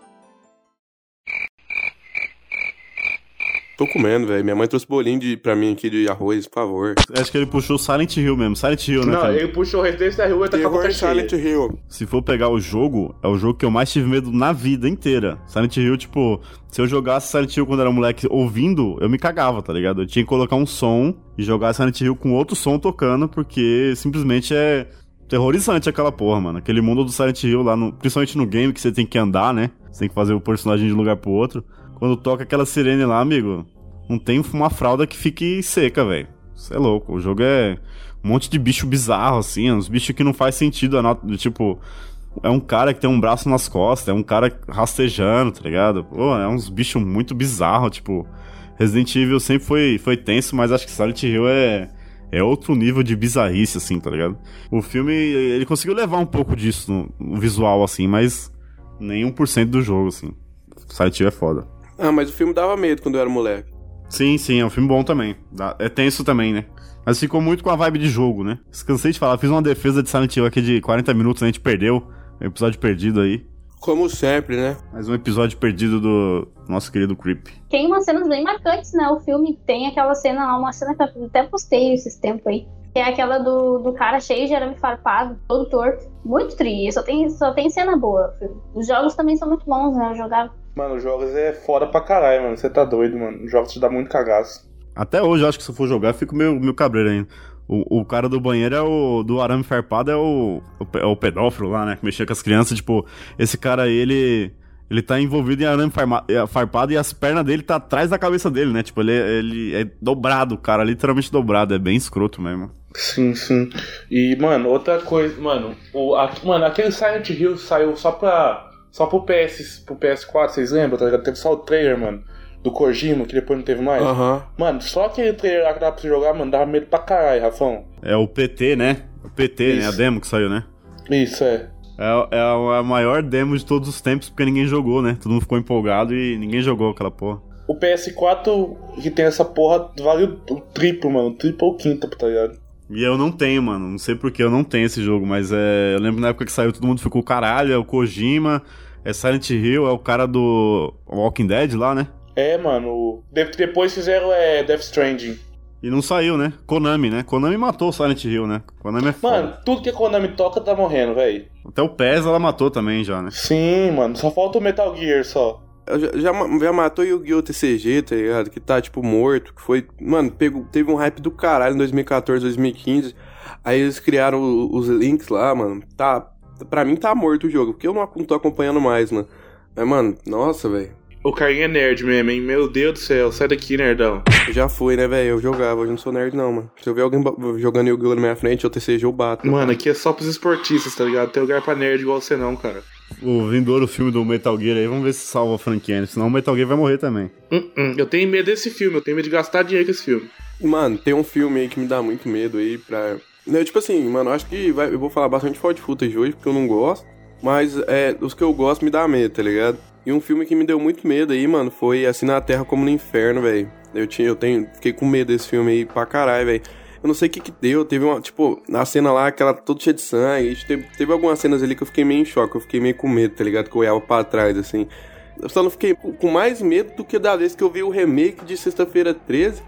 Tô comendo, velho. Minha mãe trouxe bolinho de, pra mim aqui de arroz, por favor. Acho que ele puxou Silent Hill mesmo. Silent Hill, né, Não, cara? ele puxou Residência Rio e tá com a cheia. Silent Hill. Se for pegar o jogo, é o jogo que eu mais tive medo na vida inteira. Silent Hill, tipo, se eu jogasse Silent Hill quando era moleque ouvindo, eu me cagava, tá ligado? Eu tinha que colocar um som e jogar Silent Hill com outro som tocando, porque simplesmente é terrorizante aquela porra, mano. Aquele mundo do Silent Hill lá, no, principalmente no game que você tem que andar, né? Você tem que fazer o personagem de um lugar pro outro. Quando toca aquela sirene lá, amigo, não tem uma fralda que fique seca, velho. Isso é louco. O jogo é um monte de bicho bizarro, assim, uns bichos que não faz sentido. Tipo, é um cara que tem um braço nas costas, é um cara rastejando, tá ligado? Pô, é uns bichos muito bizarros, tipo. Resident Evil sempre foi, foi tenso, mas acho que Silent Hill é, é outro nível de bizarrice, assim, tá ligado? O filme, ele conseguiu levar um pouco disso no, no visual, assim, mas nem 1% do jogo, assim. Silent Hill é foda. Ah, mas o filme dava medo quando eu era moleque. Sim, sim, é um filme bom também. É tenso também, né? Mas ficou muito com a vibe de jogo, né? Cansei de falar, fiz uma defesa de Silent Hill aqui de 40 minutos, a gente perdeu. Um episódio perdido aí. Como sempre, né? Mais um episódio perdido do nosso querido Creep. Tem umas cenas bem marcantes, né? O filme tem aquela cena lá, uma cena que eu até postei esses tempos aí. Que é aquela do, do cara cheio de arame farpado, todo torto. Muito tri, só tem, só tem cena boa. Os jogos também são muito bons, né? Eu jogava. Mano, os jogos é foda pra caralho, mano. Você tá doido, mano. Os jogos te dá muito cagaço. Até hoje, eu acho que se eu for jogar, eu fico meio, meio cabreiro ainda. O, o cara do banheiro é o. do arame farpado é o. o, é o pedófilo lá, né? Que mexia com as crianças. Tipo, esse cara aí, ele. Ele tá envolvido em arame farma- eh, farpado e as pernas dele tá atrás da cabeça dele, né? Tipo, ele, é- ele é dobrado, cara, literalmente dobrado. É bem escroto mesmo. Sim, sim. E, mano, outra coisa, mano, o, a- mano, aquele Silent Hill saiu só pra. Só pro PS, pro PS4, vocês lembram, tá ligado? Teve só o trailer, mano, do Kojima, que depois não teve mais. Aham. Mano, só aquele trailer lá que dava pra você jogar, mano, dava medo pra caralho, Rafão. É o PT, né? O PT, né? A Isso. demo que saiu, né? Isso, é. É, é a, a maior demo de todos os tempos, porque ninguém jogou, né? Todo mundo ficou empolgado e ninguém jogou aquela porra. O PS4 que tem essa porra vale o, o triplo, mano. O triplo ou o quinto, tá ligado? E eu não tenho, mano. Não sei porque eu não tenho esse jogo, mas é. Eu lembro na época que saiu, todo mundo ficou caralho, é o Kojima, é Silent Hill, é o cara do Walking Dead lá, né? É, mano. depois fizeram é, Death Stranding. E não saiu, né? Konami, né? Konami matou o Silent Hill, né? Konami é foda. Mano, tudo que a Konami toca tá morrendo, velho. Até o PES ela matou também já, né? Sim, mano. Só falta o Metal Gear só. Já, já, ma- já matou Yu-Gi-Oh! TCG, tá ligado? Que tá, tipo, morto. Que foi. Mano, pegou, teve um hype do caralho em 2014, 2015. Aí eles criaram os links lá, mano. Tá. Pra mim tá morto o jogo, porque eu não, não tô acompanhando mais, mano. Mas, mano, nossa, velho. O carinha é nerd mesmo, hein? Meu Deus do céu. Sai daqui, nerdão. Eu Já fui, né, velho? Eu jogava, hoje eu não sou nerd, não, mano. Se eu ver alguém jogando Yu-Gi-Oh! na minha frente, eu TCG, eu bato. Mano, aqui é só pros esportistas, tá ligado? Tem lugar pra nerd igual você não, cara. O vindouro filme do Metal Gear aí, vamos ver se salva a franquia, né? senão o Metal Gear vai morrer também. Hum, hum. Eu tenho medo desse filme, eu tenho medo de gastar dinheiro com esse filme. Mano, tem um filme aí que me dá muito medo aí pra. Não, tipo assim, mano, eu acho que vai- eu vou falar bastante forte footage hoje, porque eu não gosto. Mas é, os que eu gosto me dá medo, tá ligado? E um filme que me deu muito medo aí, mano, foi Assim na Terra como no Inferno, velho. Eu tinha, eu tenho, fiquei com medo desse filme aí pra caralho, velho. Eu não sei o que que deu, teve uma, tipo, na cena lá, aquela toda cheia de sangue, teve, teve algumas cenas ali que eu fiquei meio em choque, eu fiquei meio com medo, tá ligado? Que eu olhava pra trás, assim. Eu só não fiquei com mais medo do que da vez que eu vi o remake de Sexta-feira 13,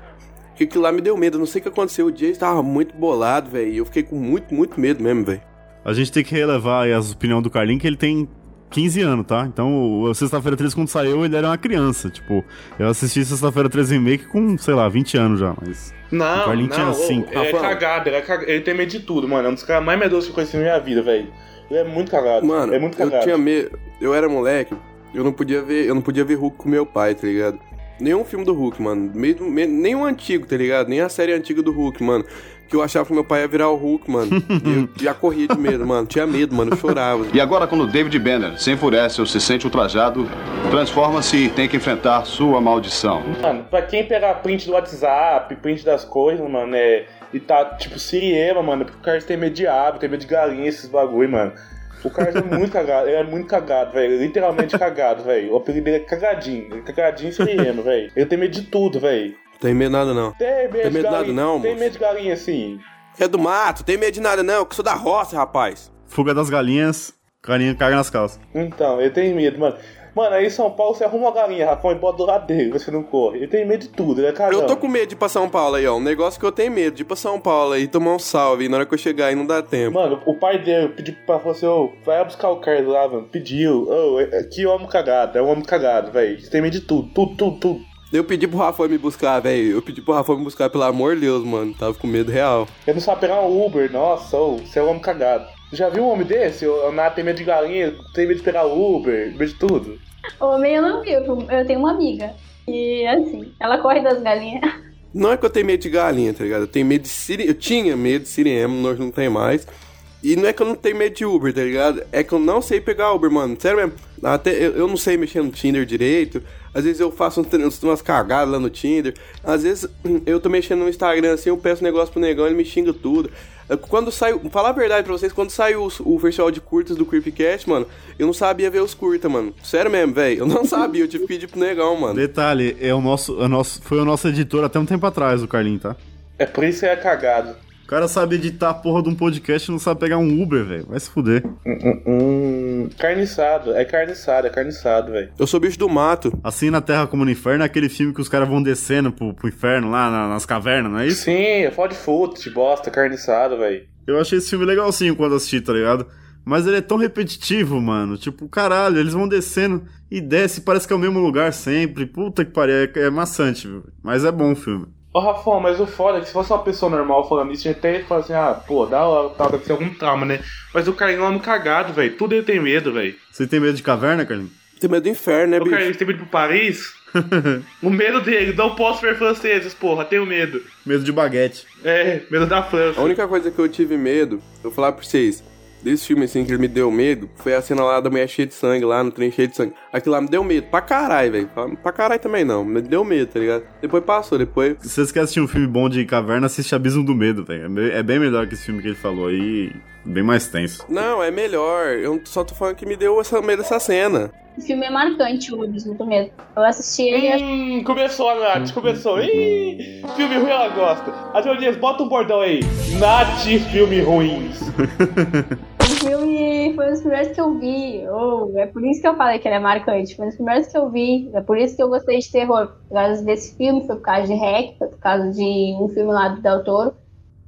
que aquilo lá me deu medo. Eu não sei o que aconteceu. O Jay tava muito bolado, velho. Eu fiquei com muito, muito medo mesmo, velho. A gente tem que relevar aí as opiniões do Carlinhos, que ele tem 15 anos, tá? Então, o Sexta-feira 13, quando saiu, ele era uma criança. Tipo, eu assisti Sexta-feira 13 Remake com, sei lá, 20 anos já, mas... O Não, Carlinhos não, tinha ô, cinco. ele é cagado, ele, é cagado, ele tem medo de tudo, mano. É um dos caras mais medrosos que eu conheci na minha vida, velho. Ele é muito cagado. Mano, é muito eu cagado. tinha medo. Eu era moleque, eu não podia ver, eu não podia ver Hulk com meu pai, tá ligado? Nenhum filme do Hulk, mano. Mesmo, me- nem o antigo, tá ligado? Nem a série antiga do Hulk, mano. Que eu achava que meu pai ia virar o Hulk, mano. E eu já corria de medo, mano. Tinha medo, mano. Eu chorava. E agora, quando David Banner se enfurece ou se sente ultrajado, transforma-se e tem que enfrentar sua maldição. Mano, pra quem pegar print do WhatsApp, print das coisas, mano, é. E tá, tipo, siriema, mano, porque o Carlos tem medo de ave, tem medo de galinha, esses bagulho, mano. O Carlos é muito cagado, ele é muito cagado, velho. Literalmente cagado, velho. O apelido dele é cagadinho. Ele é cagadinho e siriema, velho. Ele tem medo de tudo, velho. Tem medo de nada, não. Tem medo, Tem medo de de nada, galinha. não, Tem moço? medo de galinha, assim. É do mato, tem medo de nada, não. Que eu sou da roça, rapaz. Fuga das galinhas, carinha caga nas calças. Então, ele tem medo, mano. Mano, aí em São Paulo você arruma uma galinha, Rafão, e bota do lado dele, você não corre. Ele tem medo de tudo, ele é cagão. Eu tô com medo de ir pra São Paulo aí, ó. Um negócio que eu tenho medo de ir pra São Paulo aí, tomar um salve. E na hora que eu chegar aí não dá tempo. Mano, o pai dele pediu pra você, ô, vai buscar o Carlos lá, mano. Pediu, ô, é- que homem cagado, é um homem cagado, velho. Você tem medo de tudo, tudo, tudo, tudo. Eu pedi pro Rafa me buscar, velho. Eu pedi pro Rafa me buscar, pelo amor de Deus, mano. Tava com medo real. Ele não sabe pegar um Uber, nossa, ô, você é um homem cagado. Já viu um homem desse? O Nath tem medo de galinha, tem medo de pegar Uber, medo de tudo. Homem eu não vi, eu eu tenho uma amiga. E assim, ela corre das galinhas. Não é que eu tenho medo de galinha, tá ligado? Eu tenho medo de siri... Eu tinha medo de siriema, hoje não tem mais. E não é que eu não tenho medo de Uber, tá ligado? É que eu não sei pegar Uber, mano. Sério mesmo. Até eu, eu não sei mexer no Tinder direito. Às vezes eu faço um- umas cagadas lá no Tinder. Às vezes eu tô mexendo no Instagram assim, eu peço um negócio pro negão, ele me xinga tudo. É, Quando saiu, falar a verdade pra vocês, quando saiu o, o festival de curtas do Creepcast, mano, eu não sabia ver os curtas, mano. Sério mesmo, velho. Eu não sabia, eu tive que pedir pro negão, mano. Detalhe, é o nosso, é o nosso, foi o nosso editor até um tempo atrás, o Carlinho, tá? É por isso que é cagado. O cara sabe editar a porra de um podcast e não sabe pegar um Uber, velho. Vai se fuder. Hum, hum, carniçado, é carniçado, é carniçado, velho. Eu sou bicho do mato. Assim na Terra como no Inferno é aquele filme que os caras vão descendo pro, pro inferno lá na- nas cavernas, não é isso? Sim, é foda de foot, de bosta, carniçado, velho. Eu achei esse filme legalzinho quando assisti, tá ligado? Mas ele é tão repetitivo, mano. Tipo, caralho, eles vão descendo e desce, parece que é o mesmo lugar sempre. Puta que pariu, é, é maçante, viu? Mas é bom o filme. Ô, Rafão, mas o foda é que se fosse uma pessoa normal falando isso, a gente até fala assim, ah, pô, da hora, tal, deve ser algum trauma, né? Mas o Carlinhos é um cagado, velho. Tudo ele tem medo, velho. Você tem medo de caverna, Carlinho? Tem medo do inferno, né, O bicho? Carlinhos tem medo pro Paris? o medo dele, não posso ver franceses, porra, tenho medo. Medo de baguete. É, medo da França. A única coisa que eu tive medo, eu vou falar pra vocês, desse filme assim que ele me deu medo, foi a cena lá da mulher cheia de sangue, lá no trem cheio de sangue. Aquilo lá me deu medo, pra caralho, velho. Pra- Pra caralho também não, me deu medo, tá ligado? Depois passou, depois. Se vocês querem assistir um filme bom de caverna, assiste Abismo do Medo, velho. É bem- É bem melhor que esse filme que ele falou aí. Bem mais tenso. Não, é melhor. Eu só tô falando que me deu essa, medo dessa cena. O filme é marcante, o Abismo do Medo. Eu assisti ele e Hum, começou a Nath, começou. Ih, filme ruim ela gosta. Adonias, bota um bordão aí. Nath, filme ruins. filme foi um dos primeiros que eu vi. Oh, é por isso que eu falei que ele é marcante. Foi um dos primeiros que eu vi. É por isso que eu gostei de terror. Por causa desse filme, foi por causa de Hack, foi por causa de um filme lá do Del Toro.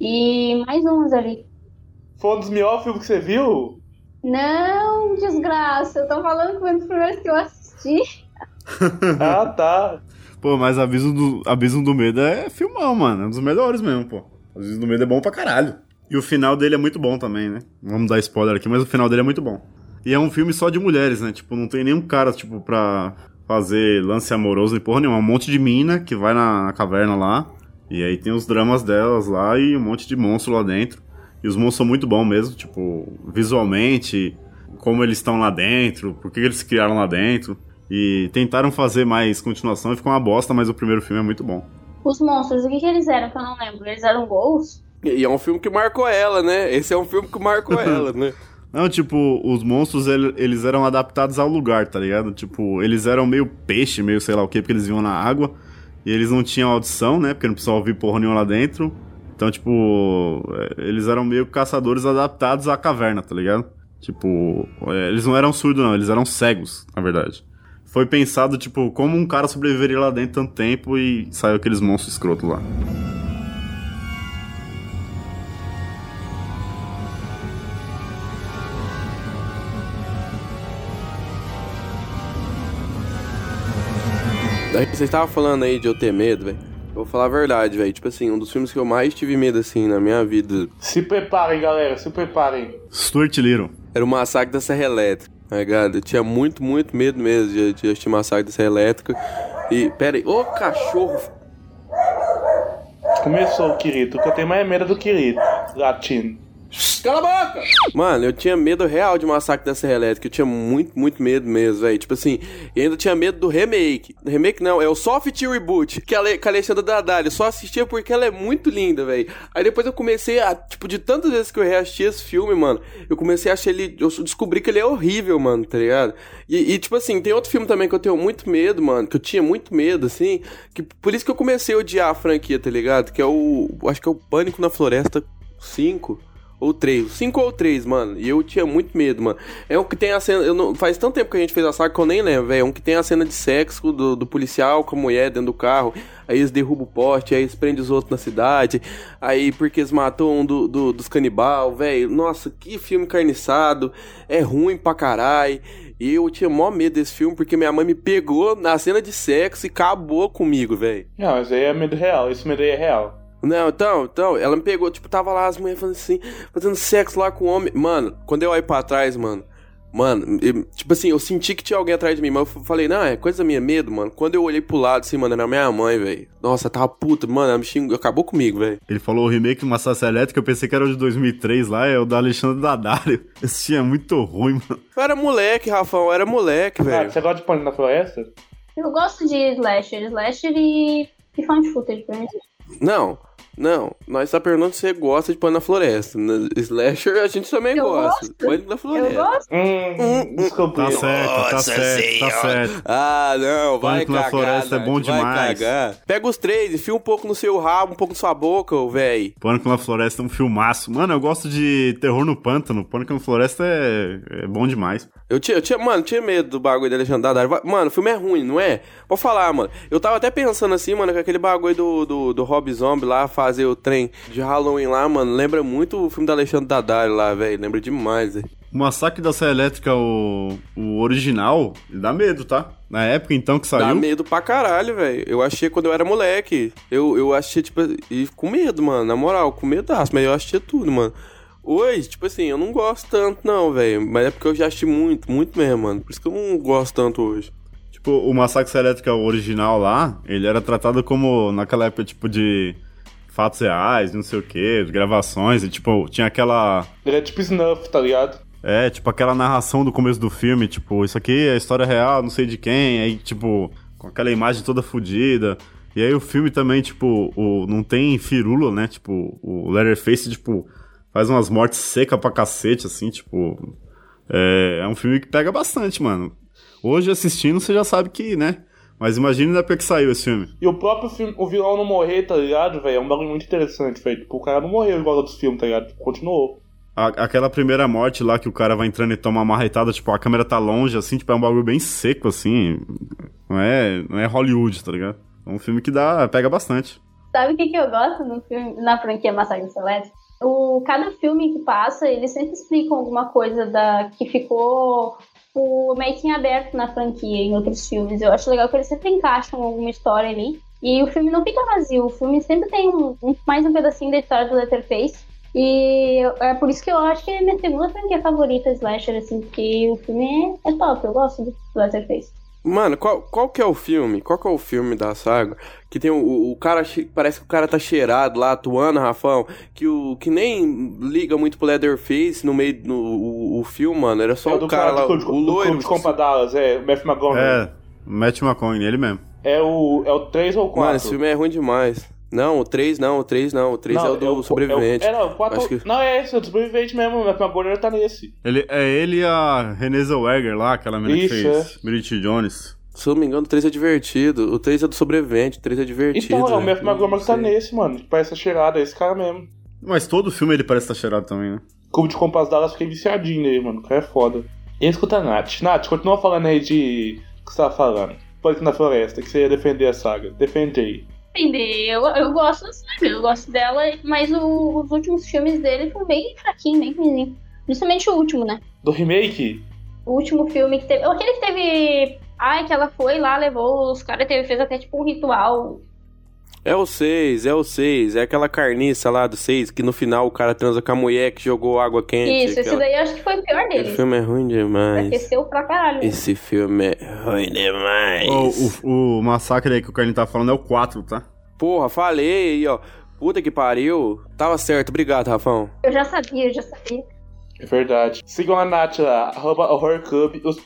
E mais uns ali. Foi um dos melhores filmes que você viu? Não, desgraça. Eu tô falando que foi um dos primeiros que eu assisti. Ah, tá. Pô, mas Abismo do, Abismo do Medo é filmão, mano. É um dos melhores mesmo, pô. Abismo do Medo é bom pra caralho. E o final dele é muito bom também, né? Vamos dar spoiler aqui, mas o final dele é muito bom. E é um filme só de mulheres, né? Tipo, não tem nenhum cara, tipo, pra fazer lance amoroso nem porra nenhuma. Um monte de mina que vai na, na caverna lá. E aí tem os dramas delas lá e um monte de monstro lá dentro. E os monstros são muito bons mesmo, tipo, visualmente, como eles estão lá dentro, por que eles se criaram lá dentro. E tentaram fazer mais continuação e ficou uma bosta, mas o primeiro filme é muito bom. Os monstros, o que, que eles eram que eu não lembro? Eles eram gols? E é um filme que marcou ela, né? Esse é um filme que marcou ela, né? Não, tipo, os monstros, ele- eles eram adaptados ao lugar, tá ligado? Tipo, eles eram meio peixe, meio sei lá o que, porque eles vinham na água. E eles não tinham audição, né? Porque não precisava ouvir porra nenhuma lá dentro. Então, tipo, é, eles eram meio caçadores adaptados à caverna, tá ligado? Tipo, é, eles não eram surdos, não, eles eram cegos, na verdade. Foi pensado, tipo, como um cara sobreviveria lá dentro tanto tempo e saiu aqueles monstros escrotos lá. Daí Vocês estavam falando aí de eu ter medo, velho. Eu vou falar a verdade, velho. Tipo assim, um dos filmes que eu mais tive medo, assim, na minha vida Se preparem, galera, se preparem. Stuart Little. era o Massacre da Serra Elétrica, tá ligado? Eu tinha muito, muito medo mesmo de, de assistir Massacre da Serra Elétrica. E, pera aí, ô cachorro! Começou o Kirito. O que eu tenho mais medo é do Kirito. Latino. Cala a boca! Mano, eu tinha medo real de Massacre da Serra Elétrica. Eu tinha muito, muito medo mesmo, velho. Tipo assim, e ainda tinha medo do remake. Remake não, é o Soft Reboot, que a Le- com a Alexandra Daddario. Só assistia porque ela é muito linda, velho. Aí depois eu comecei a, tipo, de tantas vezes que eu reassisti esse filme, mano, eu comecei a achar ele. Eu descobri que ele é horrível, mano, tá ligado? E, e, tipo assim, tem outro filme também que eu tenho muito medo, mano, que eu tinha muito medo, assim, que por isso que eu comecei a odiar a franquia, tá ligado? Que é o. Acho que é o Pânico na Floresta 5. Ou três. Cinco ou três, mano. E eu tinha muito medo, mano. É um que tem a cena. Eu não, faz tanto tempo que a gente fez a saga que eu nem lembro, velho. É um que tem a cena de sexo do, do policial com a mulher dentro do carro. Aí eles derrubam o poste, aí eles prendem os outros na cidade. Aí porque eles matou um do, do- dos canibal, velho. Nossa, que filme carniçado. É ruim pra caralho. E eu tinha mó medo desse filme porque minha mãe me pegou na cena de sexo e acabou comigo, velho. Não, mas aí é medo real. Esse medo aí é real. Não, então, então, ela me pegou, tipo, tava lá as mulheres fazendo assim, fazendo sexo lá com o homem. Mano, quando eu olhei pra trás, mano, mano, eu- tipo assim, eu senti que tinha alguém atrás de mim, mas eu falei, não, é coisa minha, medo, mano. Quando eu olhei pro lado, assim, mano, era minha mãe, velho. Nossa, tava puta, mano, ela me xingou, acabou comigo, velho. Ele falou o remake do Massacre Elétrica, eu pensei que era o de 2003 lá, é o da Alexandre Daddario. Esse filme é muito ruim, mano. Eu era moleque, Rafão, eu era moleque, Ah, velho. você gosta de Pânico na Floresta? Eu gosto de slasher, slasher e, e found footage pra mim. Não, não, nós tá perguntando se você gosta de pano na floresta. Na Slasher a gente também Eu gosta. gosto. Pânico na Eu floresta. gosto. Hum, desculpa. Tá certo, tá Nossa certo, tá Senhora. certo. Ah, não, vai Pânico na cagar. Floresta é bom Nath, vai demais. cagar. Pega os três, enfia um pouco no seu rabo, um pouco na sua boca, véi. Pânico na Floresta é um filmaço. Mano, eu gosto de terror no pântano. Pânico na Floresta é, é bom demais. Eu tinha, eu tinha, mano, tinha medo do bagulho da. Va- Mano, o filme é ruim, não é? Vou falar, mano. Eu tava até pensando assim, mano, que aquele bagulho do, do, do Rob Zombie lá, fazer o trem de Halloween lá, mano, lembra muito o filme da Alexandre Daddario lá, velho. Lembra demais, velho. O Massacre da Serra Elétrica, o, o original, ele dá medo, tá? Na época, então, que Dá saiu... medo pra caralho, velho. Eu achei quando eu era moleque. Eu, eu achei, tipo, e com medo, mano. Na moral, com medaço, mas eu achei tudo, mano. Hoje, tipo assim, eu não gosto tanto, não, velho. Mas é porque eu já assisti muito, muito mesmo, mano. Por isso que eu não gosto tanto hoje. Tipo, o Massacre Elétrica original lá, ele era tratado como, naquela época, tipo, de fatos reais, não sei o quê, de gravações, e, tipo, tinha aquela... Ele é tipo Snuff, tá ligado? É, tipo, aquela narração do começo do filme, tipo, isso aqui é história real, não sei de quem, aí, tipo, com aquela imagem toda fodida. E aí o filme também, tipo, o, não tem firula, né? Tipo, o Letterface, tipo, faz umas mortes secas pra cacete, assim, tipo. É, é um filme que pega bastante, mano. Hoje assistindo você já sabe que, né? Mas imagine na época que saiu esse filme. E o próprio filme, o vilão não morrer, tá ligado, velho? É um bagulho muito interessante, velho. Tipo, o cara não morreu igual outros filmes, tá ligado? Continuou. A- aquela primeira morte lá que o cara vai entrando e toma uma marretada, tipo, a câmera tá longe, assim, tipo, é um bagulho bem seco, assim. Não é, não é Hollywood, tá ligado? É um filme que dá, pega bastante. Sabe o que, que eu gosto no filme, na franquia Massacre Celeste? O, cada filme que passa, eles sempre explicam alguma coisa da que ficou o making aberto na franquia em outros filmes. Eu acho legal que eles sempre encaixam alguma história ali. E o filme não fica vazio, o filme sempre tem um, um- mais um pedacinho da história do Letterface. E é por isso que eu acho que é minha segunda franquia favorita, Slasher, assim, porque o filme é, é top, eu gosto do Letterface. Mano, qual, qual que é o filme? Qual que é o filme da saga? Que tem o, o cara, parece que o cara tá cheirado lá, atuando, Rafão, que o que nem liga muito pro Leatherface no meio do o, o filme, mano, era só é o do cara lá, do, o do, loiro. De Compa Dallas, é, o Matthew McConaughey. É, Matt McConaughey, ele mesmo. É. o, é o 3 ou o 4? Mano, esse filme é ruim demais. Não, o 3 não, o 3 não, o 3 é o do sobrevivente. É, não, o 4, Acho que- não, é esse, é o do sobrevivente mesmo. O Matthew McConaughey tá nesse. Ele, é ele e a Renée Zellweger lá, aquela menina que Isso, fez Bridget Jones. Se eu não me engano, o 3 é divertido. O 3 é do sobrevivente, o 3 é divertido. Então, é o. Matthew McConaughey que tá nesse, mano. Que parece a cheirada, é esse cara mesmo. Mas todo filme ele parece estar cheirado também, né? Clube de Compass Dallas, fiquei viciadinho nele, mano. O cara é foda. E escuta, Nath. Nath, continua falando aí de... O que você tava falando? Pânico na Floresta, que você ia defender a saga. Defende aí. Entender, eu, eu gosto da saga, eu gosto dela, mas o- os últimos filmes dele foram bem fraquinhos, bem ruimzinho. Principalmente o último, né? Do remake? O último filme que teve. Aquele que teve. Ai, que ela foi lá, levou os caras, teve, fez até tipo um ritual. É o 6, é o 6. É aquela carniça lá do 6 que no final o cara transa com a mulher que jogou água quente. Isso, esse aquela- daí eu acho que foi o pior Esse dele. filme é ruim demais. Aqueceu pra caralho. Esse filme é ruim demais. O, o, o massacre aí que o Carlinhos tá falando é o 4, tá? Porra, falei aí, ó. Puta que pariu. Tava certo, obrigado, Rafão. Eu já sabia, eu já sabia. É verdade. Sigam a Nath lá, arroba Horror Club, os,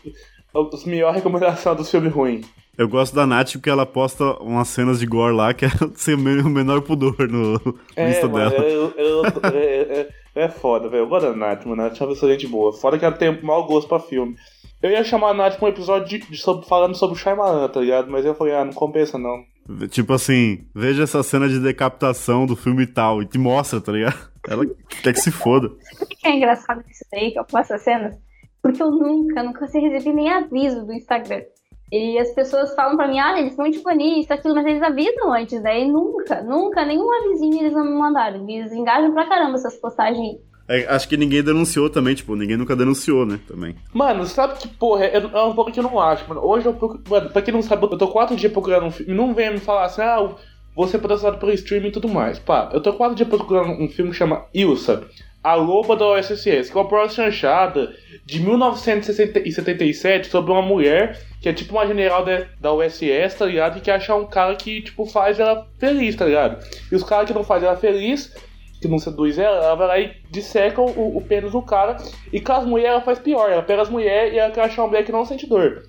os melhores recomendações dos filmes ruins. Eu gosto da Nath porque ela posta umas cenas de gore lá que é sem o men- o menor pudor no, É, Insta mano, dela. eu- eu- eu- é, é- é foda, velho. Eu gosto da Nath, mano. A Nath é uma pessoa gente boa. Foda que ela tem mau gosto pra filme. Eu ia chamar a Nath pra um episódio de, de sobre- falando sobre o Shyamalan, tá ligado? Mas eu falei, ah, não compensa não. Tipo assim, veja essa cena de decapitação do filme e tal, e te mostra, tá ligado? Ela quer que se foda. Por que é engraçado isso daí que eu posto essas cenas? Porque eu nunca, nunca recebi nem aviso do Instagram. E as pessoas falam pra mim, ah, eles vão te banir, isso, aquilo, mas eles avisam antes, daí nunca, nunca, nenhum avisinho eles não me mandaram. Eles engajam pra caramba essas postagens. É, acho que ninguém denunciou também, tipo, ninguém nunca denunciou, né? Também. Mano, sabe que porra, é, é um pouco que eu não acho, mano. Hoje eu procuro. Mano, pra quem não sabe, eu tô quatro dias procurando um filme. Não venha me falar assim, ah, você é patrocinado pelo streaming e tudo mais. Pá, eu tô quatro dias procurando um filme que chama Ilsa, A Loba da OSS, que é uma prova chanchada de 1977 sobre uma mulher que é tipo uma general da, da USS, tá ligado? E que acha um cara que, tipo, faz ela feliz, tá ligado? E os caras que não fazem ela feliz que não seduz ela, ela vai lá e disseca o, o pênis do cara. E com as mulheres ela faz pior, ela pega as mulheres e ela quer achar uma mulher que não sente dor.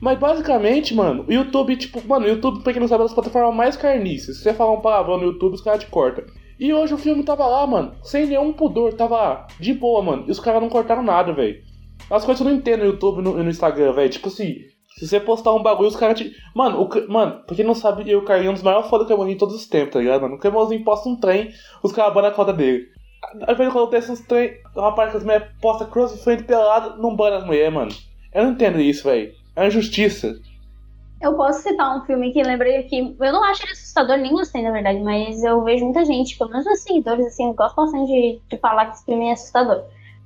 Mas basicamente, mano, o YouTube, tipo, mano, o YouTube, pra quem não sabe, é das plataformas mais carniças. Se você falar um palavrão no YouTube, os caras te cortam. E hoje o filme tava lá, mano, sem nenhum pudor, tava lá, de boa, mano. E os caras não cortaram nada, velho. As coisas eu não entendo no YouTube e no, no Instagram, velho. Tipo assim, se você postar um bagulho, os caras te. Mano, o, mano, pra quem não sabe, eu, é um dos maiores foda Cremosinho de todos os tempos, tá ligado, mano? O Cremosinho posta um trem, os caras banam a conta dele. Aí quando acontece uns trem, uma parte que as mulheres posta crossfit pelado, não bana as mulheres, mano. Eu não entendo isso, velho. É uma injustiça. Eu posso citar um filme que lembrei aqui. Eu não acho ele assustador, nem gostei, na verdade, mas eu vejo muita gente, pelo menos meus seguidores, assim, gostam bastante de, de falar que esse filme é assustador.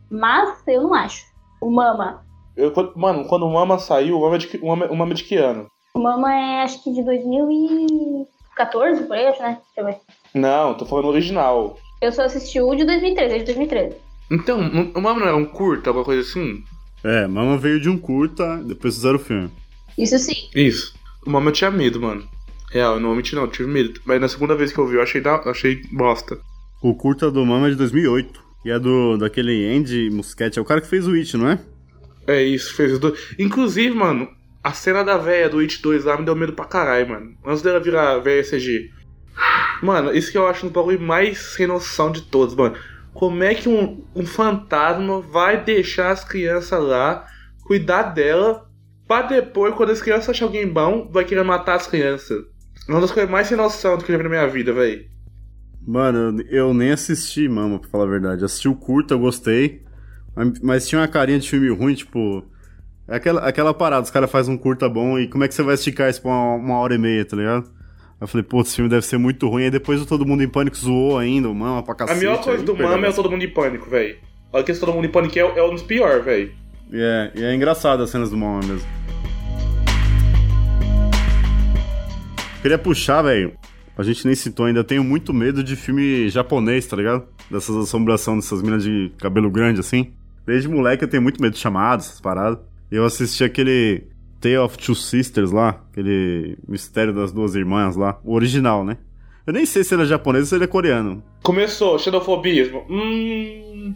Mas eu não acho. O Mama. Eu, quando- mano, quando o Mama saiu, o Mama é de, que- o Mama, o Mama é de que ano? O Mama é acho que de 2014, por aí, acho, né? Deixa eu ver. Não, tô falando original. Eu só assisti o de 2013, é de 2013. Então, o Mama não era um curta, alguma coisa assim? É, Mama veio de um curta, depois fizeram o filme. Isso sim. Isso. O Mama tinha medo, mano. Real, eu não vou mentir não, eu tive medo. Mas na segunda vez que eu vi, eu achei, da, achei bosta. O curta do Mama é de 2008. E é do daquele Andy Muschietti, é o cara que fez o It, não é? É isso, fez os dois. Inclusive, mano, a cena da véia do It 2 lá me deu medo pra caralho, mano. Antes dela virar véia CG. Mano, isso que eu acho um bagulho mais sem noção de todos, mano. Como é que um, um fantasma vai deixar as crianças lá, cuidar dela, pra depois, quando as crianças acharem alguém bom, vai querer matar as crianças? É uma das coisas mais sem noção do que eu já vi na minha vida, velho. Mano, eu nem assisti Mama, pra falar a verdade. Assisti o curta, eu gostei. Mas, tinha uma carinha de filme ruim, tipo. é Aquela, aquela parada, os caras fazem um curta bom e como é que você vai esticar isso pra uma, uma hora e meia, tá ligado? Aí eu falei, pô, esse filme deve ser muito ruim. Aí depois o Todo Mundo em Pânico zoou ainda, o Mama pra A cacete. melhor coisa aí do Mama é o. Todo Mundo em Pânico, velho. Olha que esse Todo Mundo em Pânico é, é um dos piores, velho. É, e é engraçado as cenas do Mama mesmo. Queria puxar, velho. A gente nem citou ainda. Eu tenho muito medo de filme japonês, tá ligado? Dessas assombração dessas minas de cabelo grande assim. Desde moleque eu tenho muito medo de chamadas, essas paradas. Eu assisti aquele Tale of Two Sisters lá, aquele Mistério das Duas Irmãs lá, o original, né? Eu nem sei se ele é japonês ou se ele é coreano. Começou, xenofobismo. Hum.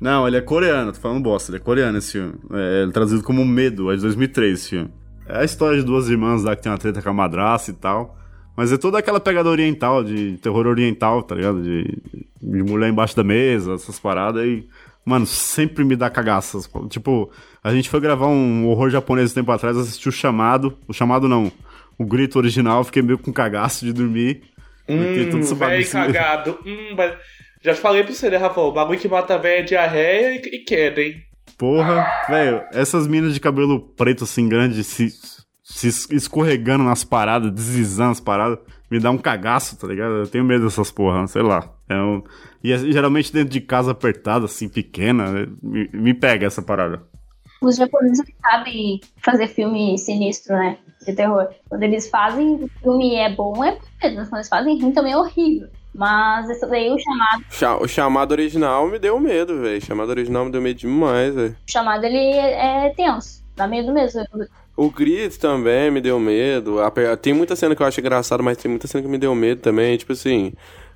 Não, ele é coreano, tô falando bosta, ele é coreano esse filme. É, ele é traduzido como Medo, é de 2003 esse filme. É a história de duas irmãs lá que tem uma treta com a madraça e tal. Mas é toda aquela pegada oriental, de terror oriental, tá ligado? De, de mulher embaixo da mesa, essas paradas e. Mano, sempre me dá cagaças. Tipo, a gente foi gravar um horror japonês um tempo atrás, assisti o chamado. O chamado não. O grito original, fiquei meio com cagaço de dormir. Hum, tudo véi cagado. Hum, mas... Já falei pra você, né, Rafael? O bagulho que mata véia é diarreia e, e queda, hein? Porra, velho, essas minas de cabelo preto assim grande se, se es- escorregando nas paradas, deslizando as paradas, me dá um cagaço, tá ligado? Eu tenho medo dessas porra, sei lá. É um- E é- geralmente dentro de casa apertada, assim, pequena, né? me, me pega essa parada. Os japoneses sabem fazer filme sinistro, né? De terror. Quando eles fazem o filme é bom, é bom quando eles fazem ruim também é horrível. Mas esse daí, o chamado, Cha- O chamado original me deu medo, velho. O chamado original me deu medo demais, velho. o chamado ele é, é tenso. Dá medo mesmo. O grito também me deu medo. Tem muita cena que eu acho engraçada, mas tem muita cena que me deu medo também. Tipo assim,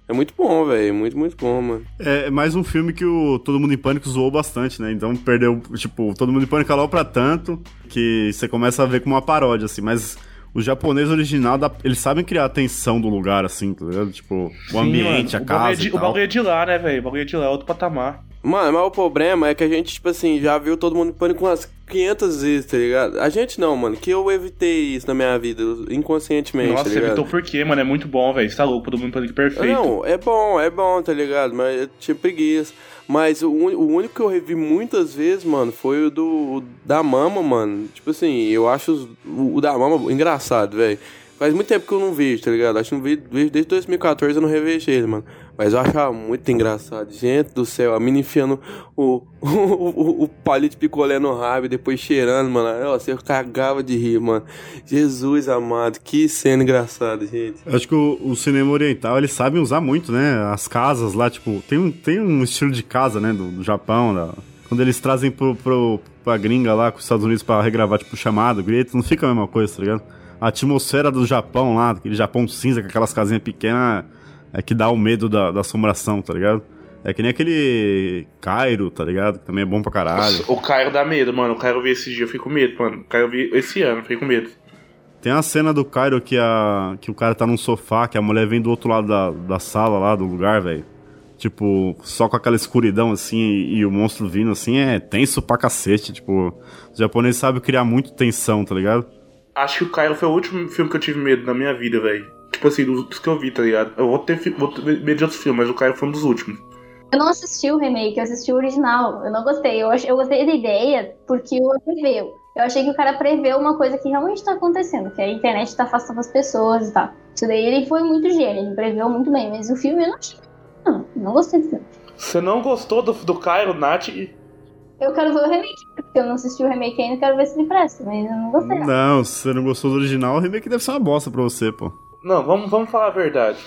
É muito bom, velho. Muito, muito bom, mano. É mais um filme que o Todo Mundo em Pânico zoou bastante, né? Então perdeu, tipo, Todo Mundo em Pânico alô pra tanto que você começa a ver como uma paródia, assim. Mas o japonês original, eles sabem criar a tensão do lugar, assim, tá ligado? Tipo, o Sim, ambiente, mano, a o bagulho é casa de, e O bagulho é de lá, né, velho? O bagulho é de lá, é outro patamar. Mano, mas o problema é que a gente, tipo assim, já viu todo mundo em pânico umas 500 vezes, tá ligado? A gente não, mano, que eu evitei isso na minha vida, inconscientemente, Nossa, tá você evitou por quê, mano? É muito bom, velho. Você tá louco, todo mundo pânico perfeito. Não, é bom, é bom, tá ligado? Mas eu tinha preguiça. Mas o, o único que eu revi muitas vezes, mano, foi o do o da Mama, mano. Tipo assim, eu acho os- o, o da Mama engraçado, velho. Faz muito tempo que eu não vejo, tá ligado? Acho que não vejo vejo desde 2014 eu não revejo ele, mano. Mas eu achava muito engraçado. Gente do céu, a mina enfiando o, o, o, o palito de picolé no rabo e depois cheirando, mano. Nossa, eu cagava de rir, mano. Jesus amado, que cena engraçada, gente. Eu acho que o, o cinema oriental, eles sabem usar muito, né? As casas lá, tipo, tem um, tem um estilo de casa, né? Do, do Japão, da- quando eles trazem pro, pro, pra gringa lá, com os Estados Unidos pra regravar, tipo, chamado, grito, não fica a mesma coisa, tá ligado? A atmosfera do Japão lá, aquele Japão cinza, com aquelas casinhas pequenas, é que dá o medo da, da assombração, tá ligado? É que nem aquele Cairo, tá ligado? Que também é bom pra caralho. O Caio dá medo, mano. O Caio eu vi esse dia, eu fiquei com medo, mano. O Caio eu vi esse ano, eu fiquei com medo. Tem a cena do Cairo que, a, que o cara tá num sofá, que a mulher vem do outro lado da, da sala lá, do lugar, velho. Tipo, só com aquela escuridão assim e, e o monstro vindo assim, é tenso pra cacete. Tipo, os japoneses sabem criar muito tensão, tá ligado? Acho que o Caio foi o último filme que eu tive medo na minha vida, velho. Tipo assim, dos, dos que eu vi, tá ligado? Eu vou ter, vou ter medo de outros filmes, mas o Caio foi um dos últimos. Eu não assisti o remake, eu assisti o original. Eu não gostei. Eu, ach- eu gostei da ideia porque o preveu. Eu achei que o cara preveu uma coisa que realmente tá acontecendo, que a internet tá afastando as pessoas e tal. Isso daí ele foi muito gênio, ele preveu muito bem, mas o filme eu não achei. Não, não gostei do filme. Você não gostou do, do Caio, Nath? Eu quero ver o remake, porque eu não assisti o remake ainda, quero ver se ele presta, mas eu não gostei. não. Não, se você não gostou do original, o remake deve ser uma bosta pra você, pô. Não, vamos, vamos falar a verdade.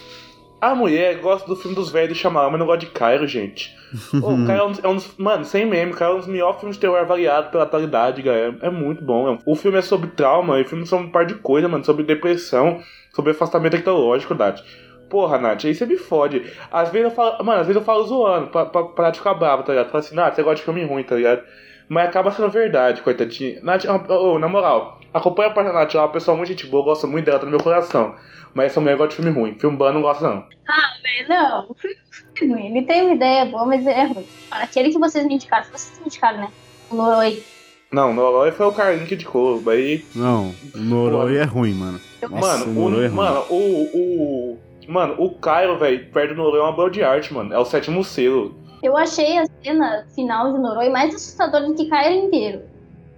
A mulher gosta do filme dos velhos chamar, mas não gosta de Cairo, gente. Ô, o Cairo é um, dos- é um dos. Mano, sem meme, o Cairo é um dos melhores filmes de terror avaliado pela atualidade, galera. É, muito bom. é- O filme é sobre trauma, o filme é sobre um par de coisas, mano. Sobre depressão, sobre afastamento tecnológico, Nath. Porra, Nath, aí você me fode. Às vezes eu falo. Mano, às vezes eu falo zoando, pra, pra, pra Nath ficar brava, tá ligado? Fala assim, Nath, você gosta de filme ruim, tá ligado? Mas acaba sendo verdade, coitadinha. Nath, ô, ô, na moral, acompanha a parte da Nath, ela é uma pessoa muito gente boa, eu gosto muito dela, tá no meu coração. Mas essa mulher gosta de filme ruim. Filme bom não gosta, não. É, Não, o filme ruim. Ele tem uma ideia boa, mas é ruim. Aquele que vocês me indicaram, vocês me indicaram, né? O Noroi. Não, no Aloy foi o Carlinho que indicou. Aí. Não, o Noroi é ruim, mano. Nossa, mano, o Noroi é o, ruim. mano, o, o. Mano, o Caio, velho, perto do Noroi é uma obra de arte, mano. É o sétimo selo. Eu achei a cena final de Noroi mais assustadora do que Cairo inteiro.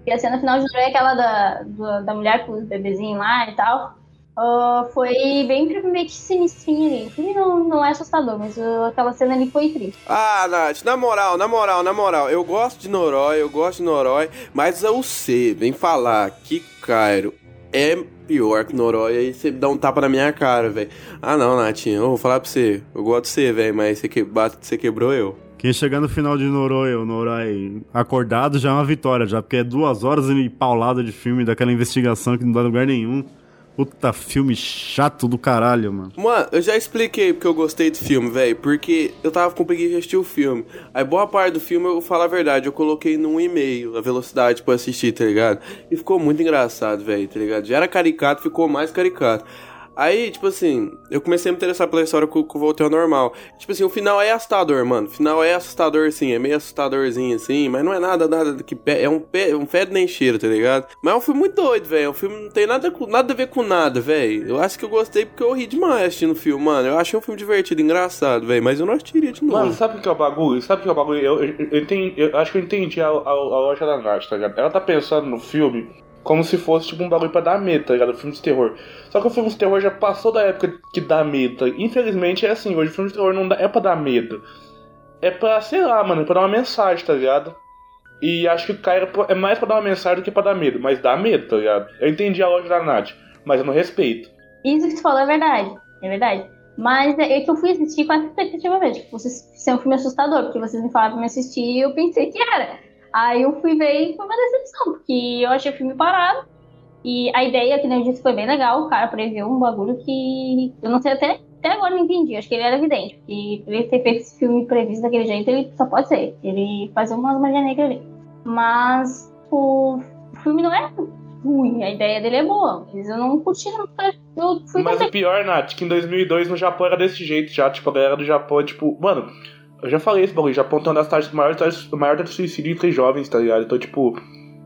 E a cena final de Noroi é aquela da, da, da mulher com os bebezinhos lá e tal. Ah, foi bem meio que sinistrinha ali. O filme não, não é assustador, mas ah, aquela cena ali foi triste. Ah, Nath, na moral, na moral, na moral, eu gosto de Norói, eu gosto de Norói, mas o C, vem falar que Cairo é pior que Norói, aí você dá um tapa na minha cara, velho. Ah não, Natinha, eu vou falar pra você, eu gosto de você, velho, mas você, que, você quebrou eu. Quem chegar no final de Noroi, o Noroi acordado já é uma vitória, já, porque é duas horas e paulada de filme daquela investigação que não dá lugar nenhum. Puta filme chato do caralho, mano. Mano, eu já expliquei porque eu gostei do filme, velho. Porque eu tava com preguiça de assistir o filme. Aí boa parte do filme, eu vou falar a verdade, eu coloquei num e-mail a velocidade pra assistir, tá ligado? E ficou muito engraçado, velho, tá ligado? Já era caricato, ficou mais caricato. Aí, tipo assim, eu comecei a me interessar pela história eu que eu voltei ao normal. Tipo assim, o final é assustador, mano. O final é assustador, sim. É meio assustadorzinho, assim. Mas não é nada, nada que... É um, pe... um fede nem cheiro, tá ligado? Mas é um filme muito doido, velho. É um filme que não tem nada, com- nada a ver com nada, velho. Eu acho que eu gostei porque eu ri demais assistindo o filme, mano. Eu achei um filme divertido, engraçado, velho. Mas eu não assistiria de novo. Mano, sabe o que é o bagulho? Sabe o que é o bagulho? Eu, eu, eu, entendi, eu acho que eu entendi a, a, a loja da Nath, tá ligado? Ela tá pensando no filme como se fosse tipo um bagulho pra dar medo, tá ligado? Filme de terror. Só que o filme de terror já passou da época que dá medo. tá? Infelizmente é assim, hoje o filme de terror não dá, é pra dar medo. É pra, sei lá, mano, é pra dar uma mensagem, tá ligado? E acho que o Cairo é mais pra dar uma mensagem do que pra dar medo. Mas dá medo, tá ligado? Eu entendi a loja da Nath, mas eu não respeito. Isso que tu falou é verdade, é verdade. Mas é é que eu fui assistir com essa expectativa mesmo. Tipo, vocês, ser um filme assustador, porque vocês me falaram pra me assistir e eu pensei que era. Aí eu fui ver e foi uma decepção, porque eu achei o filme parado. E a ideia, que nem eu disse, foi bem legal. O cara preveu um bagulho que eu não sei até até agora não entendi. Acho que ele era evidente. Porque ele ter feito esse filme previsto daquele jeito, ele só pode ser. Ele fazia umas magia negra ali. Mas o filme não é ruim. A ideia dele é boa. Mas eu não curti, não. Eu fui Mas o pior, Nath, que em 2002 no Japão era desse jeito já. Tipo, a galera do Japão tipo. Mano, eu já falei esse bagulho. O Japão tem uma das taxas maiores maior taxa de suicídio entre jovens, tá ligado? Então, tipo,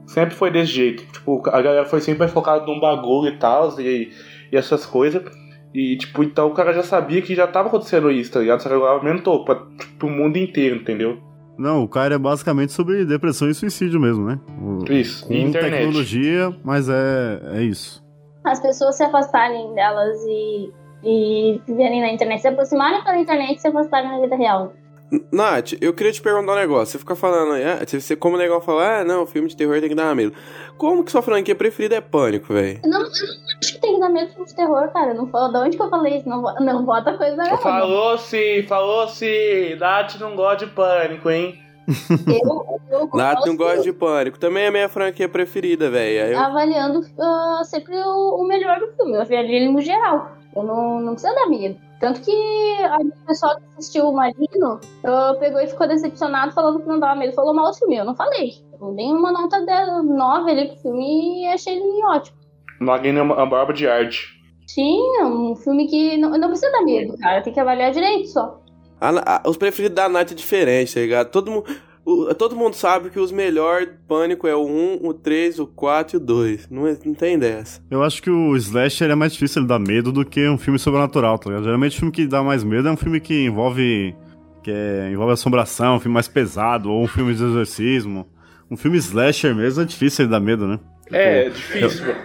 sempre foi desse jeito. Tipo, a galera foi sempre focada num bagulho e tal, e, e essas coisas. E, tipo, então o cara já sabia que já tava acontecendo isso, tá ligado? Só que agora aumentou pra, tipo, pro mundo inteiro, entendeu? Não, o cara é basicamente sobre depressão e suicídio mesmo, né? O- Isso, Com e internet. tecnologia, mas é, é isso. as pessoas se afastarem delas e, e viverem na internet, se aproximarem pela internet e se afastarem na vida real. Nath, eu queria te perguntar um negócio. Você fica falando aí, ah, você, como legal falar, ah, não, filme de terror tem que dar medo. Como que sua franquia preferida é Pânico, velho? Eu não, eu não acho que tem que dar medo de filme de terror, cara. Eu Não, falo- de onde que eu falei isso? Não, não bota coisa na minha boca. Falou-se, falou-se, Nath não gosta de pânico, hein? Eu, eu Nath não gosta de Pânico. Também é minha franquia preferida, velho. Eu- avaliando ah, sempre o, o melhor do filme. Eu avalio ele no geral. Eu não, não precisa dar medo. Tanto que a o pessoal que assistiu o Marino ah, pegou e ficou decepcionado falando que não dava medo. Falou mal do filme. Eu não falei. Eu dei uma nota 9 ali pro filme e achei ele ótimo. Magno é uma, barba de arte. Sim, é um filme que não, não precisa dar medo, cara. Tem que avaliar direito só. A- a- os preferidos da Nath é diferente, tá ligado? Todo, mu- o- todo mundo sabe que os melhores Pânico é o 1, o 3, o 4 e o 2. Não, é- não tem dessa. Eu acho que o slasher é mais difícil ele dar medo do que um filme sobrenatural, tá ligado? Geralmente o filme que dá mais medo é um filme que envolve que é, envolve assombração, um filme mais pesado, ou um filme de exorcismo. Um filme slasher mesmo é difícil ele dar medo, né? É, difícil, mano.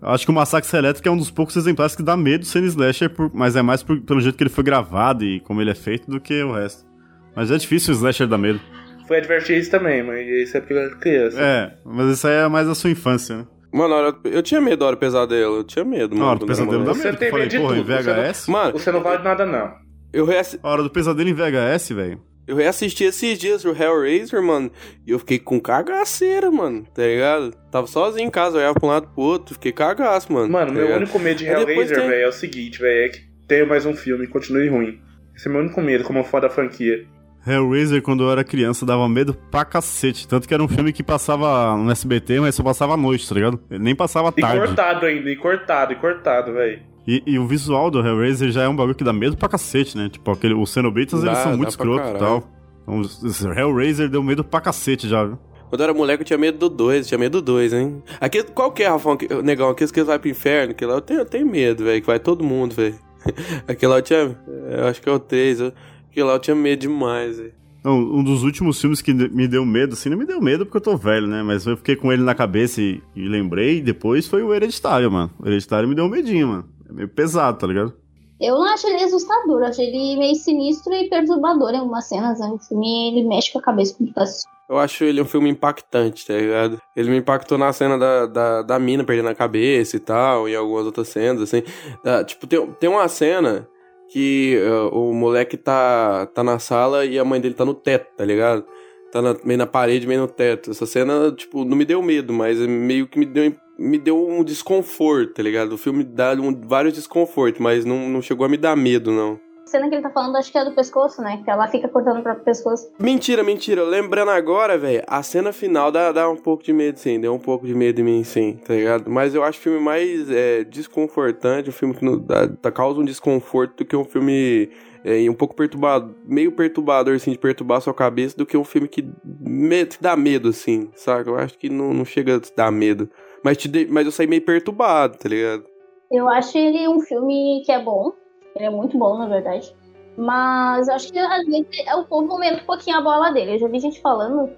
Eu acho que o Massacre Elétrico é um dos poucos exemplares que dá medo sendo slasher, por- mas é mais por- pelo jeito que ele foi gravado e como ele é feito do que o resto. Mas é difícil o slasher dar medo. Foi advertir também, mas isso é porque eu era criança. É, mas isso aí é mais da sua infância, né? Mano, a eu tinha medo da hora do pesadelo. Eu tinha medo, mano. A Hora do Pesadelo dá medo. Você tem medo de porra, em tudo, você não- VHS? Mano, Você não vale nada, não. eu, reassi- A Hora do Pesadelo em VHS, velho. eu reassisti esses dias o Hellraiser, mano. E eu fiquei com cagaceira, mano. Tá ligado? Tava sozinho em casa, eu olhava pra um lado pro outro. Fiquei cagaço, mano. Mano, tá meu ligado? único medo de Hellraiser, tem- velho, é o seguinte, velho, é que tenha mais um filme e continue ruim. Esse é meu único medo, como fã da franquia. Hellraiser, quando eu era criança, dava medo pra cacete. Tanto que era um filme que passava no SBT, mas só passava à noite, tá ligado? Ele nem passava à E tarde. cortado ainda, e cortado, e cortado, velho. E, e o visual do Hellraiser já é um bagulho que dá medo pra cacete, né? Tipo, aquele, os Cenobitas, eles são muito escrotos e tal. Então, Hellraiser deu medo pra cacete já, viu? Quando eu era moleque, eu tinha medo do 2, tinha medo do 2, hein? Aqui, qual que é, Rafão? Que- Negão, aqueles que vai pro inferno, que lá eu tenho, eu tenho medo, velho, que vai todo mundo, velho. Aquele lá eu tinha. Eu acho que é o 3. eu- Aquele lá eu tinha medo demais, velho. Um dos últimos filmes que me deu medo, assim, não me deu medo porque eu tô velho, né? Mas eu fiquei com ele na cabeça e, e lembrei, e depois foi o Hereditário, mano. O Hereditário me deu um medinho, mano. É meio pesado, tá ligado? Eu não acho ele assustador, eu acho ele meio sinistro e perturbador em algumas cenas. Né? O filme ele mexe com a cabeça quando tá. Eu acho ele um filme impactante, tá ligado? Ele me impactou na cena da, da, da mina perdendo a cabeça e tal, e algumas outras cenas, assim. Da- tipo, tem, tem uma cena que uh, o moleque tá, tá na sala e a mãe dele tá no teto, tá ligado? Tá na- meio na parede, meio no teto. Essa cena, tipo, não me deu medo, mas meio que me deu, me deu um desconforto, tá ligado? O filme dá um- vários desconfortos, mas não, não chegou a me dar medo, não. Cena que ele tá falando, acho que é do pescoço, né? Que ela fica cortando o próprio pescoço. Mentira, mentira. Lembrando agora, velho, a cena final dá, dá um pouco de medo, sim. Deu um pouco de medo em mim, sim, tá ligado? Mas eu acho o filme mais é, desconfortante, um filme que não, dá, causa um desconforto do que um filme é, um pouco perturbado, meio perturbador, assim, de perturbar a sua cabeça, do que um filme que, me- que dá medo, assim, saca? Eu acho que não, não chega a te dar medo. Mas, te dei- mas eu saí meio perturbado, tá ligado? Eu acho ele um filme que é bom. Ele é muito bom, na verdade. Mas acho que às vezes é o povo aumenta um pouquinho a bola dele. Eu já vi gente falando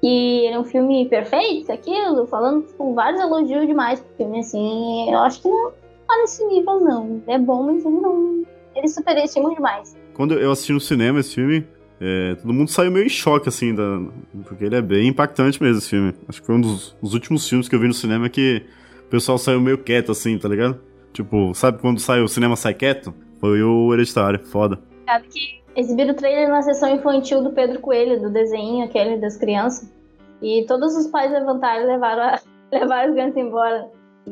que ele é um filme perfeito, aquilo, falando com vários elogios demais pro filme, assim. Eu acho que não tá nesse nível, não. É bom, mas ele não. Ele superestima demais. Quando eu assisti no cinema esse filme, é, todo mundo saiu meio em choque, assim, da, porque ele é bem impactante mesmo, esse filme. Acho que foi um dos, dos últimos filmes que eu vi no cinema que o pessoal saiu meio quieto, assim, tá ligado? Tipo, sabe quando sai o cinema sai quieto? Foi o Hereditário, foda. Sabe que exibiram o trailer na sessão infantil do Pedro Coelho, do desenho aquele das crianças. E todos os pais levantaram e levaram, a, levaram as crianças embora,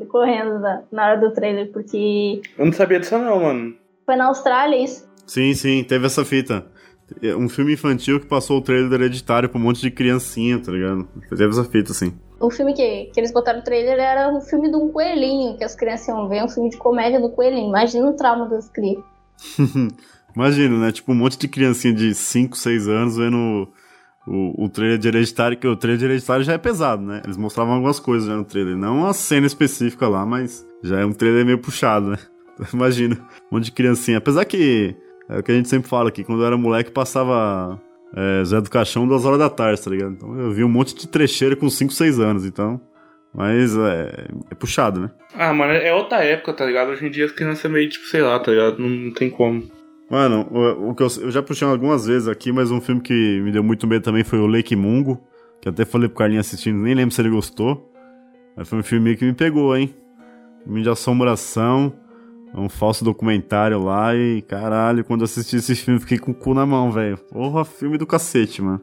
correndo na, na hora do trailer, porque Eu não sabia disso não, mano. Foi na Austrália isso. Sim, sim, teve essa fita. É Um filme infantil que passou o trailer hereditário pra um monte de criancinha, tá ligado? Teve essa fita, assim. O filme que, que eles botaram no trailer era um filme de um coelhinho que as crianças iam ver, um filme de comédia do coelhinho. Imagina o trauma das crianças. Imagina, né? Tipo, um monte de criancinha de 5, 6 anos vendo o, o trailer de Hereditário, que o trailer de Hereditário já é pesado, né? Eles mostravam algumas coisas já no trailer. Não uma cena específica lá, mas já é um trailer meio puxado, né? Imagina, um monte de criancinha. Apesar que, é o que a gente sempre fala aqui, quando eu era moleque passava é, Zé do Caixão duas horas da tarde, tá ligado? Então eu vi um monte de trecheira com 5, 6 anos, então... Mas é, é puxado, né? Ah, mano, é outra época, tá ligado? Hoje em dia as crianças é meio tipo, sei lá, tá ligado? Não, não tem como. Mano, o, o que eu, eu já puxei algumas vezes aqui, mas um filme que me deu muito medo também foi o Lake Mungo, que até falei pro Carlinhos assistindo, nem lembro se ele gostou. Mas foi um filme que me pegou, hein? Filme de assombração, um falso documentário lá e caralho, quando eu assisti esse filme fiquei com o cu na mão, velho. Porra, filme do cacete, mano.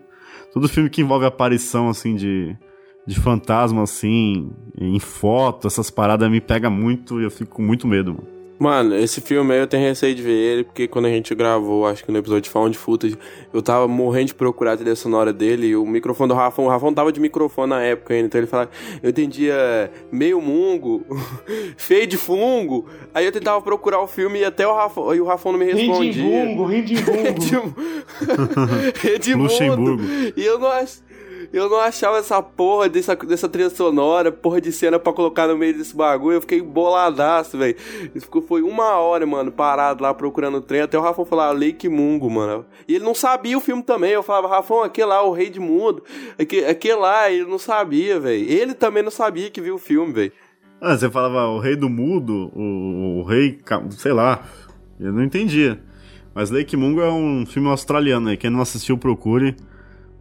Todo filme que envolve aparição, assim, de, de fantasma, assim, em foto, essas paradas me pega muito e eu fico com muito medo, mano. Mano, esse filme aí eu tenho receio de ver ele, porque quando a gente gravou, acho que no episódio de Found Footage, eu tava morrendo de procurar a trilha sonora dele, e o microfone do Rafão, o Rafão tava de microfone na época ainda, então ele falava, eu entendia meio mungo, feio de fungo, aí eu tentava procurar o filme e até o Rafão, e o Rafão não me respondia. Rindibungo, rindibungo. Edmundo. Luxemburgo. E eu não ach... Eu não achava essa porra dessa, dessa trilha sonora, porra de cena pra colocar no meio desse bagulho. Eu fiquei boladaço, velho. Foi uma hora, mano, parado lá procurando o trem. Até o Rafão falar Lake Mungo, mano. E ele não sabia o filme também. Eu falava, Rafão, aquele lá, o Rei de Mundo. Aquele, aquele lá, ele não sabia, velho. Ele também não sabia que viu o filme, velho. Ah, você falava o rei do mudo, o, o rei, sei lá, eu não entendia. Mas Lake Mungo é um filme australiano aí, quem não assistiu procure.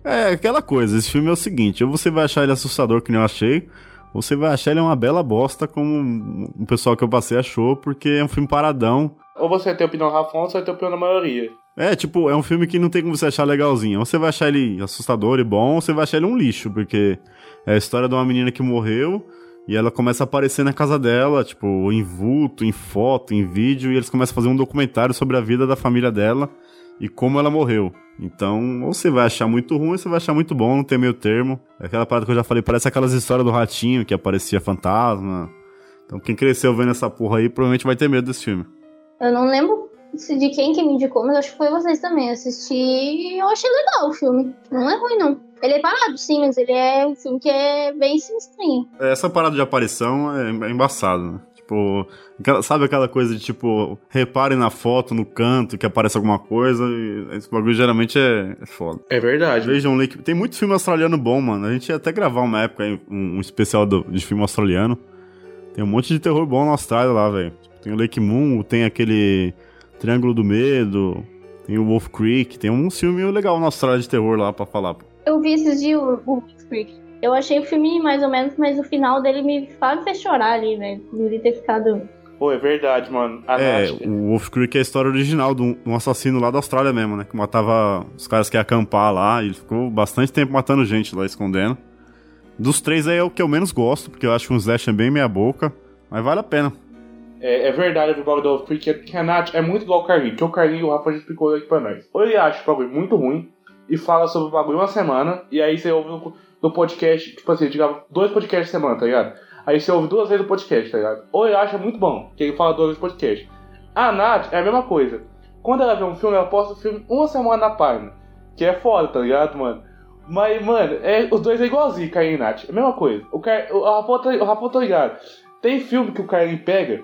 É aquela coisa, esse filme é o seguinte, ou você vai achar ele assustador que nem eu achei, ou você vai achar ele uma bela bosta como o pessoal que eu passei achou, porque é um filme paradão. Ou você ter opinião do ou você vai ter opinião da maioria. É, tipo, é um filme que não tem como você achar legalzinho. Ou você vai achar ele assustador e bom, ou você vai achar ele um lixo, porque é a história de uma menina que morreu e ela começa a aparecer na casa dela, tipo, em vulto, em foto, em vídeo, e eles começam a fazer um documentário sobre a vida da família dela e como ela morreu. Então, ou você vai achar muito ruim, ou você vai achar muito bom, não tem meio termo. É aquela parada que eu já falei, parece aquelas histórias do ratinho que aparecia fantasma. Então, quem cresceu vendo essa porra aí provavelmente vai ter medo desse filme. Eu não lembro de quem que me indicou, mas acho que foi vocês também. Eu assisti e eu achei legal o filme. Não é ruim, não. Ele é parado, sim, mas ele é um filme que é bem sinistrinho. Essa parada de aparição é, é embaçado, né? Tipo, aquela- sabe aquela coisa de tipo, reparem na foto, no canto, que aparece alguma coisa, e esse bagulho geralmente é, é foda. É verdade. Vejam Lake. Tem muito filme australiano bom, mano. A gente ia até gravar uma época aí, um, um especial do- de filme australiano. Tem um monte de terror bom na Austrália lá, velho. Tipo, tem o Lake Moon, tem aquele Triângulo do Medo, tem o Wolf Creek, tem um filme legal na Austrália de terror lá pra falar. pô. Eu vi esses dias o Wolf Creek. Eu achei o filme mais ou menos, mas o final dele me fez chorar ali, velho. Deveria ter ficado. Pô, é verdade, mano. A É, Nath- o Wolf Creek é a história original de um, assassino lá da Austrália mesmo, né? Que matava os caras que iam acampar lá e ele ficou bastante tempo matando gente lá, escondendo. Dos três aí é o que eu menos gosto, porque eu acho que um Slash é bem meia boca, mas vale a pena. É, é verdade o bagulho do Wolf Creek, que a Nath é muito igual o Carlinho, que o Carlinho e o Rafa já explicou aqui pra nós. Ou ele acha o bagulho muito ruim e fala sobre o bagulho uma semana, e aí você ouve no podcast, tipo assim, digamos, dois podcasts por semana, tá ligado? Aí você ouve duas vezes o podcast, tá ligado? Ou ele acha muito bom, que ele fala duas vezes o podcast. A Nath é a mesma coisa. Quando ela vê um filme, ela posta o filme uma semana na página. Que é foda, tá ligado, mano? Mas, mano, é, os dois é igualzinho, Carlinho e Nath. É a mesma coisa. O, Car, o, Rafa, tá- o Rafa tá ligado. Tem filme que o Carlinho pega.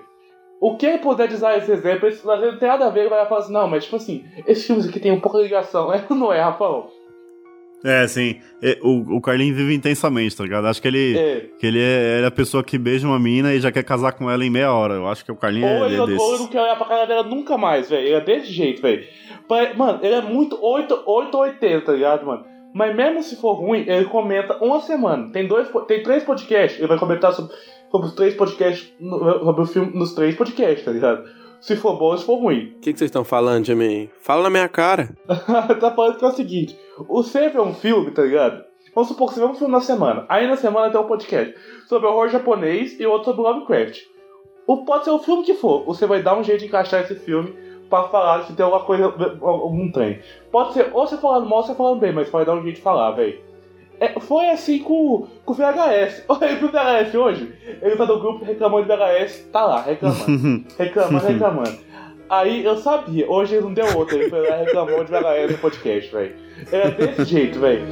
O que ele puder usar esse exemplo, esse, não tem nada a ver, ele vai falar assim, não, mas tipo assim, esses filmes aqui tem um pouco de ligação. É, não é, Rafael? É, sim. É, o, o Carlinhos vive intensamente, tá ligado? Acho que ele É. que ele é, ele é a pessoa que beija uma mina e já quer casar com ela em meia hora. Eu acho que o Carlinhos Ou é, ele, é ou ele não quer olhar pra cara dela nunca mais, velho. Ele é desse jeito, velho. Mano, ele é muito 8, 8 ou 80, tá ligado, mano? Mas mesmo se for ruim, ele comenta uma semana. Tem, dois, tem três podcasts, ele vai comentar sobre, sobre os três podcasts, sobre o filme nos três podcasts, tá ligado? Se for bom, se for ruim. O que, que vocês estão falando, Jamie? Fala na minha cara. tá falando que é o seguinte: o você vê um filme, tá ligado? Vamos supor que você vê um filme na semana. Aí na semana tem um podcast sobre horror japonês e outro sobre Lovecraft. O, pode ser o filme que for, você vai dar um jeito de encaixar esse filme pra falar se tem alguma coisa, algum trem. Pode ser ou você falando mal ou você falando bem, mas pode dar um jeito de falar, velho. É, foi assim com, com o VHS. Olha pro VHS hoje. Ele tá no grupo reclamando de VHS, tá lá, reclamando. reclamando, reclamando. Aí eu sabia, hoje ele não deu outra, ele foi lá e reclamou de VHS no podcast, velho. Era desse jeito, velho.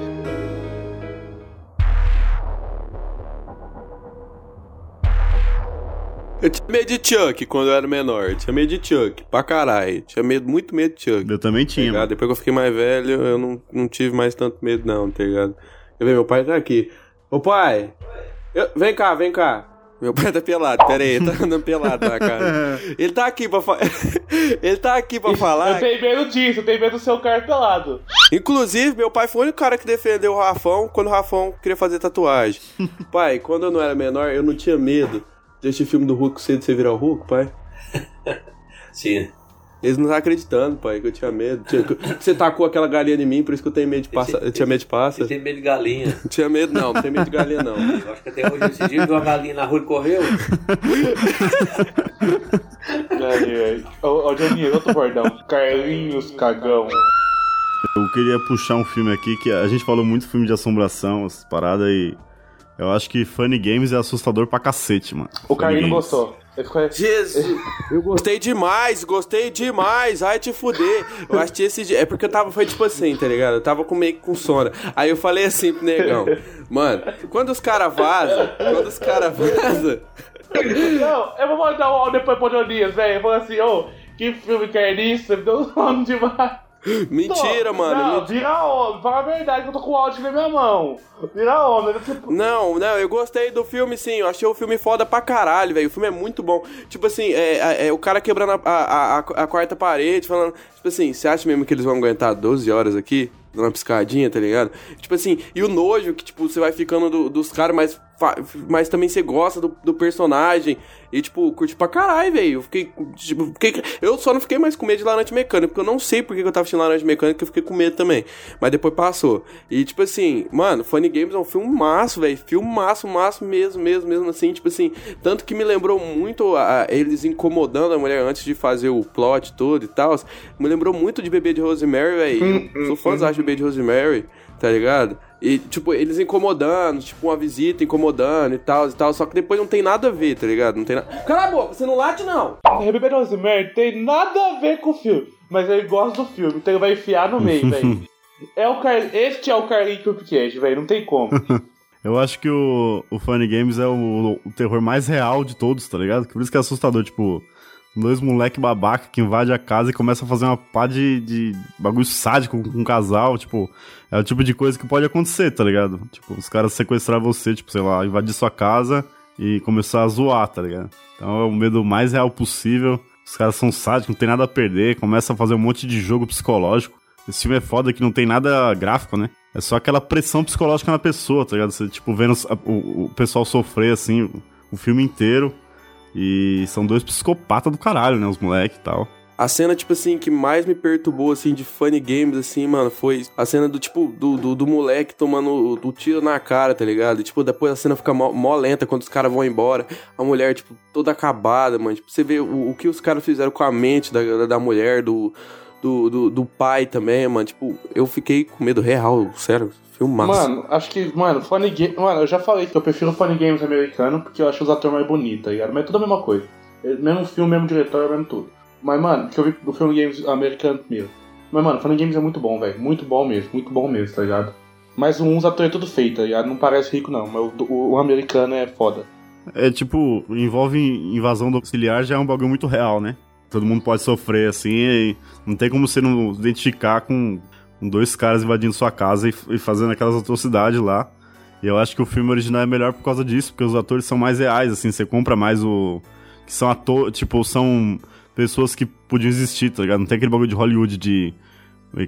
Eu tinha medo de Chuck quando eu era menor. Eu tinha medo de Chuck, pra caralho. Tinha medo, muito medo de Chuck. Eu também Tá tinha. mano. Depois que eu fiquei mais velho, eu não, não tive mais tanto medo, não, tá ligado? Eu vejo, meu pai tá aqui. Ô pai, eu- vem cá, vem cá. Meu pai tá pelado, pera aí, ele tá andando pelado na cara. Ele tá aqui pra falar. ele tá aqui pra falar. Eu tenho medo disso, eu tenho medo do seu cara pelado. Inclusive, meu pai foi o único cara que defendeu o Rafão quando o Rafão queria fazer tatuagem. pai, quando eu não era menor, eu não tinha medo desse filme do Hulk cedo você virar o Hulk, pai. Sim. Eles não estavam acreditando, pai, que eu tinha medo. Tinha- Você tacou aquela galinha em mim, por isso que eu tenho medo de pássaro. Eu tinha medo de pássaro. Você tem medo de galinha. Não tinha medo, não, não tem medo de galinha, não. Eu acho que até hoje esse dia viu uma galinha na rua e correu. Ô, ô Johnny, outro bordão. Carlinhos Cagão. Eu queria puxar um filme aqui que a gente falou muito filme de assombração, essas paradas e. Eu acho que Funny Games é assustador pra cacete, mano. O Carlinhos gostou. Ficou... Jesus! Eu gostei demais, gostei demais. Ai, te fuder. Eu assisti esse dia. É porque eu tava, foi tipo assim, tá ligado? Eu tava com meio que com sono. Aí eu falei assim pro negão, mano, quando os caras vazam, quando os caras vazam. Não, eu vou mandar um áudio depois pro Jonias, velho. Eu vou assim, ô, que filme que é isso? Me deu um nome demais. Mentira, Não, mano. Não, vira onda. Fala a verdade que eu tô com o áudio na minha mão. Vira onda. Tipo, Não, não, eu gostei do filme, sim. Eu achei o filme foda pra caralho, velho. O filme é muito bom. Tipo assim, é, é- é o cara quebrando a, a, a- a quarta parede, falando. Tipo assim, você acha mesmo que eles vão aguentar 12 horas aqui? Dando uma piscadinha, tá ligado? Tipo assim, e o nojo que, tipo, você vai ficando do- dos caras, mas, mas também você gosta do, do personagem. E, tipo, curte pra caralho, velho. Eu fiquei, tipo, fiquei- Eu só não fiquei mais com medo de laranja mecânica, porque eu não sei por que que eu tava assistindo laranja mecânica, eu fiquei com medo também. Mas depois passou. E, tipo assim, mano, Funny Games é um filme maço, velho. Filme maço, maço mesmo, mesmo, mesmo assim. Tipo assim, tanto que me lembrou muito a, a- eles incomodando a mulher antes de fazer o plot todo e tal. Me lembrou muito de Bebê de Rosemary, velho. Eu Sou fãzão de Bebê de Rosemary, tá ligado? E, tipo, eles incomodando, tipo, uma visita incomodando e tal, e tal. Só que depois não tem nada a ver, tá ligado? Não tem nada. Cala a boca, você não late, não! Rebelde Rosemary tem nada a ver com o filme. Mas ele gosta do filme, então ele vai enfiar no meio, velho. É o Car... Este é o Carlinhos Cupcast, velho. Não tem como. Eu acho que o, o Funny Games é o, o terror mais real de todos, tá ligado? Por isso que é assustador, tipo, dois moleque babaca que invade a casa e começa a fazer uma pá de, de bagulho sádico com um casal, tipo, é o tipo de coisa que pode acontecer, tá ligado? Tipo, os caras sequestrar você, tipo, sei lá, invadir sua casa e começar a zoar, tá ligado? Então é o medo mais real possível. Os caras são sádicos, não tem nada a perder, começa a fazer um monte de jogo psicológico. Esse filme é foda que não tem nada gráfico, né? É só aquela pressão psicológica na pessoa, tá ligado? Você, tipo, vendo o, o pessoal sofrer, assim, o filme inteiro. E são dois psicopatas do caralho, né? Os moleques e tal. A cena, tipo assim, que mais me perturbou, assim, de funny games, assim, mano, foi a cena do, tipo, do, do, do moleque tomando o, tiro na cara, tá ligado? E, tipo, depois a cena fica mó, mó lenta quando os caras vão embora. A mulher, tipo, toda acabada, mano. Tipo, você vê o, o que os caras fizeram com a mente da, da, da mulher, do, do, do, do pai também, mano. Tipo, eu fiquei com medo real, sério. Filmaço. Mano, acho que, mano, Funny Games. Mano, eu já falei que eu prefiro Funny Games americano porque eu acho os atores mais bonitos, tá ligado? Mas é tudo a mesma coisa. É Mesmo filme, mesmo diretor, mesmo tudo. Mas, mano, que eu vi do Funny Games americano primeiro. Mas, mano, Funny Games é muito bom, velho. Muito bom mesmo, muito bom mesmo, tá ligado? Mas uns atores é tudo feito, tá ligado? Não parece rico, não. Mas o, o, o americano é foda. É tipo, envolve invasão domiciliar já é um bagulho muito real, né? Todo mundo pode sofrer assim e não tem como você não identificar com dois caras invadindo sua casa e, e fazendo aquelas atrocidades lá. E eu acho que o filme original é melhor por causa disso, porque os atores são mais reais, assim, você compra mais o. Que são atores, tipo, são pessoas que podiam existir, tá ligado? Não tem aquele bagulho de Hollywood de,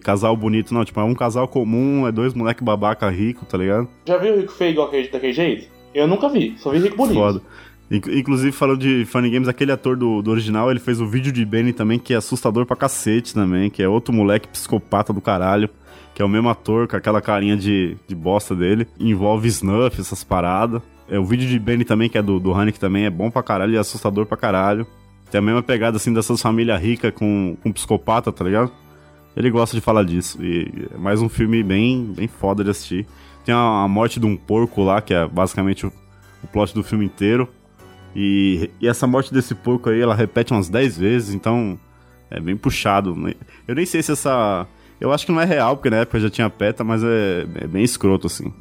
casal bonito, não. Tipo, é um casal comum, é dois moleque babaca rico, tá ligado? Já viu o Rico feio igual daquele jeito? Eu nunca vi, só vi Rico bonito. Foda. Inc- Inclusive, falando de Funny Games, aquele ator do, do original, ele fez o vídeo de Benny também, que é assustador pra cacete também, que é outro moleque psicopata do caralho, que é o mesmo ator, com aquela carinha de, de bosta dele. Envolve snuff, essas paradas. É o vídeo de Benny também, que é do, do Haneke também, é bom pra caralho e é assustador pra caralho. Tem a mesma pegada, assim, dessas famílias ricas com, com psicopata, tá ligado? Ele gosta de falar disso. E é mais um filme bem, bem foda de assistir. Tem a, a morte de um porco lá, que é basicamente o, o plot do filme inteiro. E, e essa morte desse porco aí, ela repete umas 10 vezes, então é bem puxado. Eu nem sei se essa. Eu acho que não é real, porque na época já tinha PETA, mas é, é bem escroto, assim.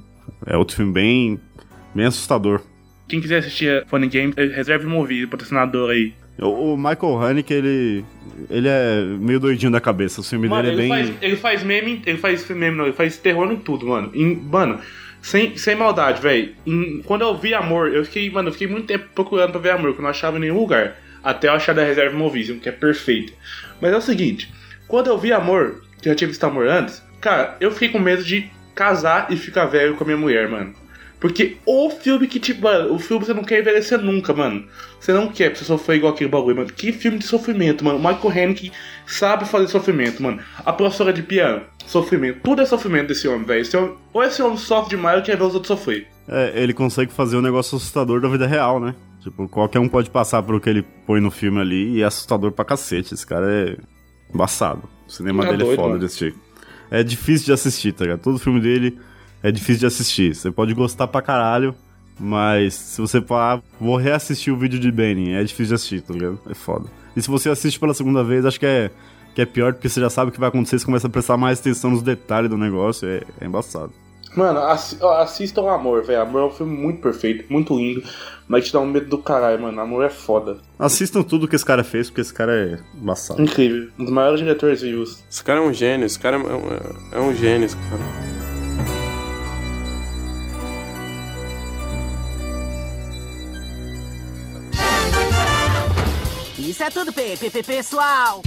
É outro filme bem, bem assustador. Quem quiser assistir Funny Games, eh, reserve um ouvido, patrocinador aí. O, o Michael Haneke, ele. Ele é meio doidinho da cabeça. O filme Mano, dele é ele, bem. faz, ele faz meme, ele faz meme, não, ele faz terror em tudo, mano. Em- mano, sem, sem maldade, velho. Quando eu vi Amor, eu fiquei, mano, eu fiquei muito tempo procurando pra ver Amor, que eu não achava em nenhum lugar. Até eu achar da Reserva Movision, que é perfeita. Mas é o seguinte, quando eu vi Amor, que eu já tinha visto Amor antes, cara, eu fiquei com medo de casar e ficar velho com a minha mulher, mano. Porque o filme que, tipo, mano, o filme você não quer envelhecer nunca, mano. Você não quer pra você sofrer igual aquele bagulho, mano. Que filme de sofrimento, mano. O Michael Haneke sabe fazer sofrimento, mano. A professora de piano, sofrimento. Tudo é sofrimento desse homem, velho. Ou esse homem sofre demais ou quer ver os outros sofrer. É, ele consegue fazer um negócio assustador da vida real, né? Tipo, qualquer um pode passar por o que ele põe no filme ali e é assustador pra cacete. Esse cara é embaçado. O cinema Tá dele é doido, foda mano. de assistir. É difícil de assistir, tá ligado? Todo filme dele é difícil de assistir. Você pode gostar pra caralho, mas se você falar, vou reassistir o vídeo de Benny, é difícil de assistir, tá ligado? É foda. E se você assiste pela segunda vez, acho que é, que é pior, porque você já sabe o que vai acontecer, você começa a prestar mais atenção nos detalhes do negócio, é, é embaçado. Mano, assi assistam Amor, velho. Amor é um filme muito perfeito, muito lindo. Mas te dá um medo do caralho, mano. Amor é foda. Assistam tudo que esse cara fez, porque esse cara é embaçado. Incrível. Um dos maiores diretores vivos. Esse cara é um gênio, esse cara é um, é um gênio, esse cara. Isso é tudo, pe- pe- pe- pessoal.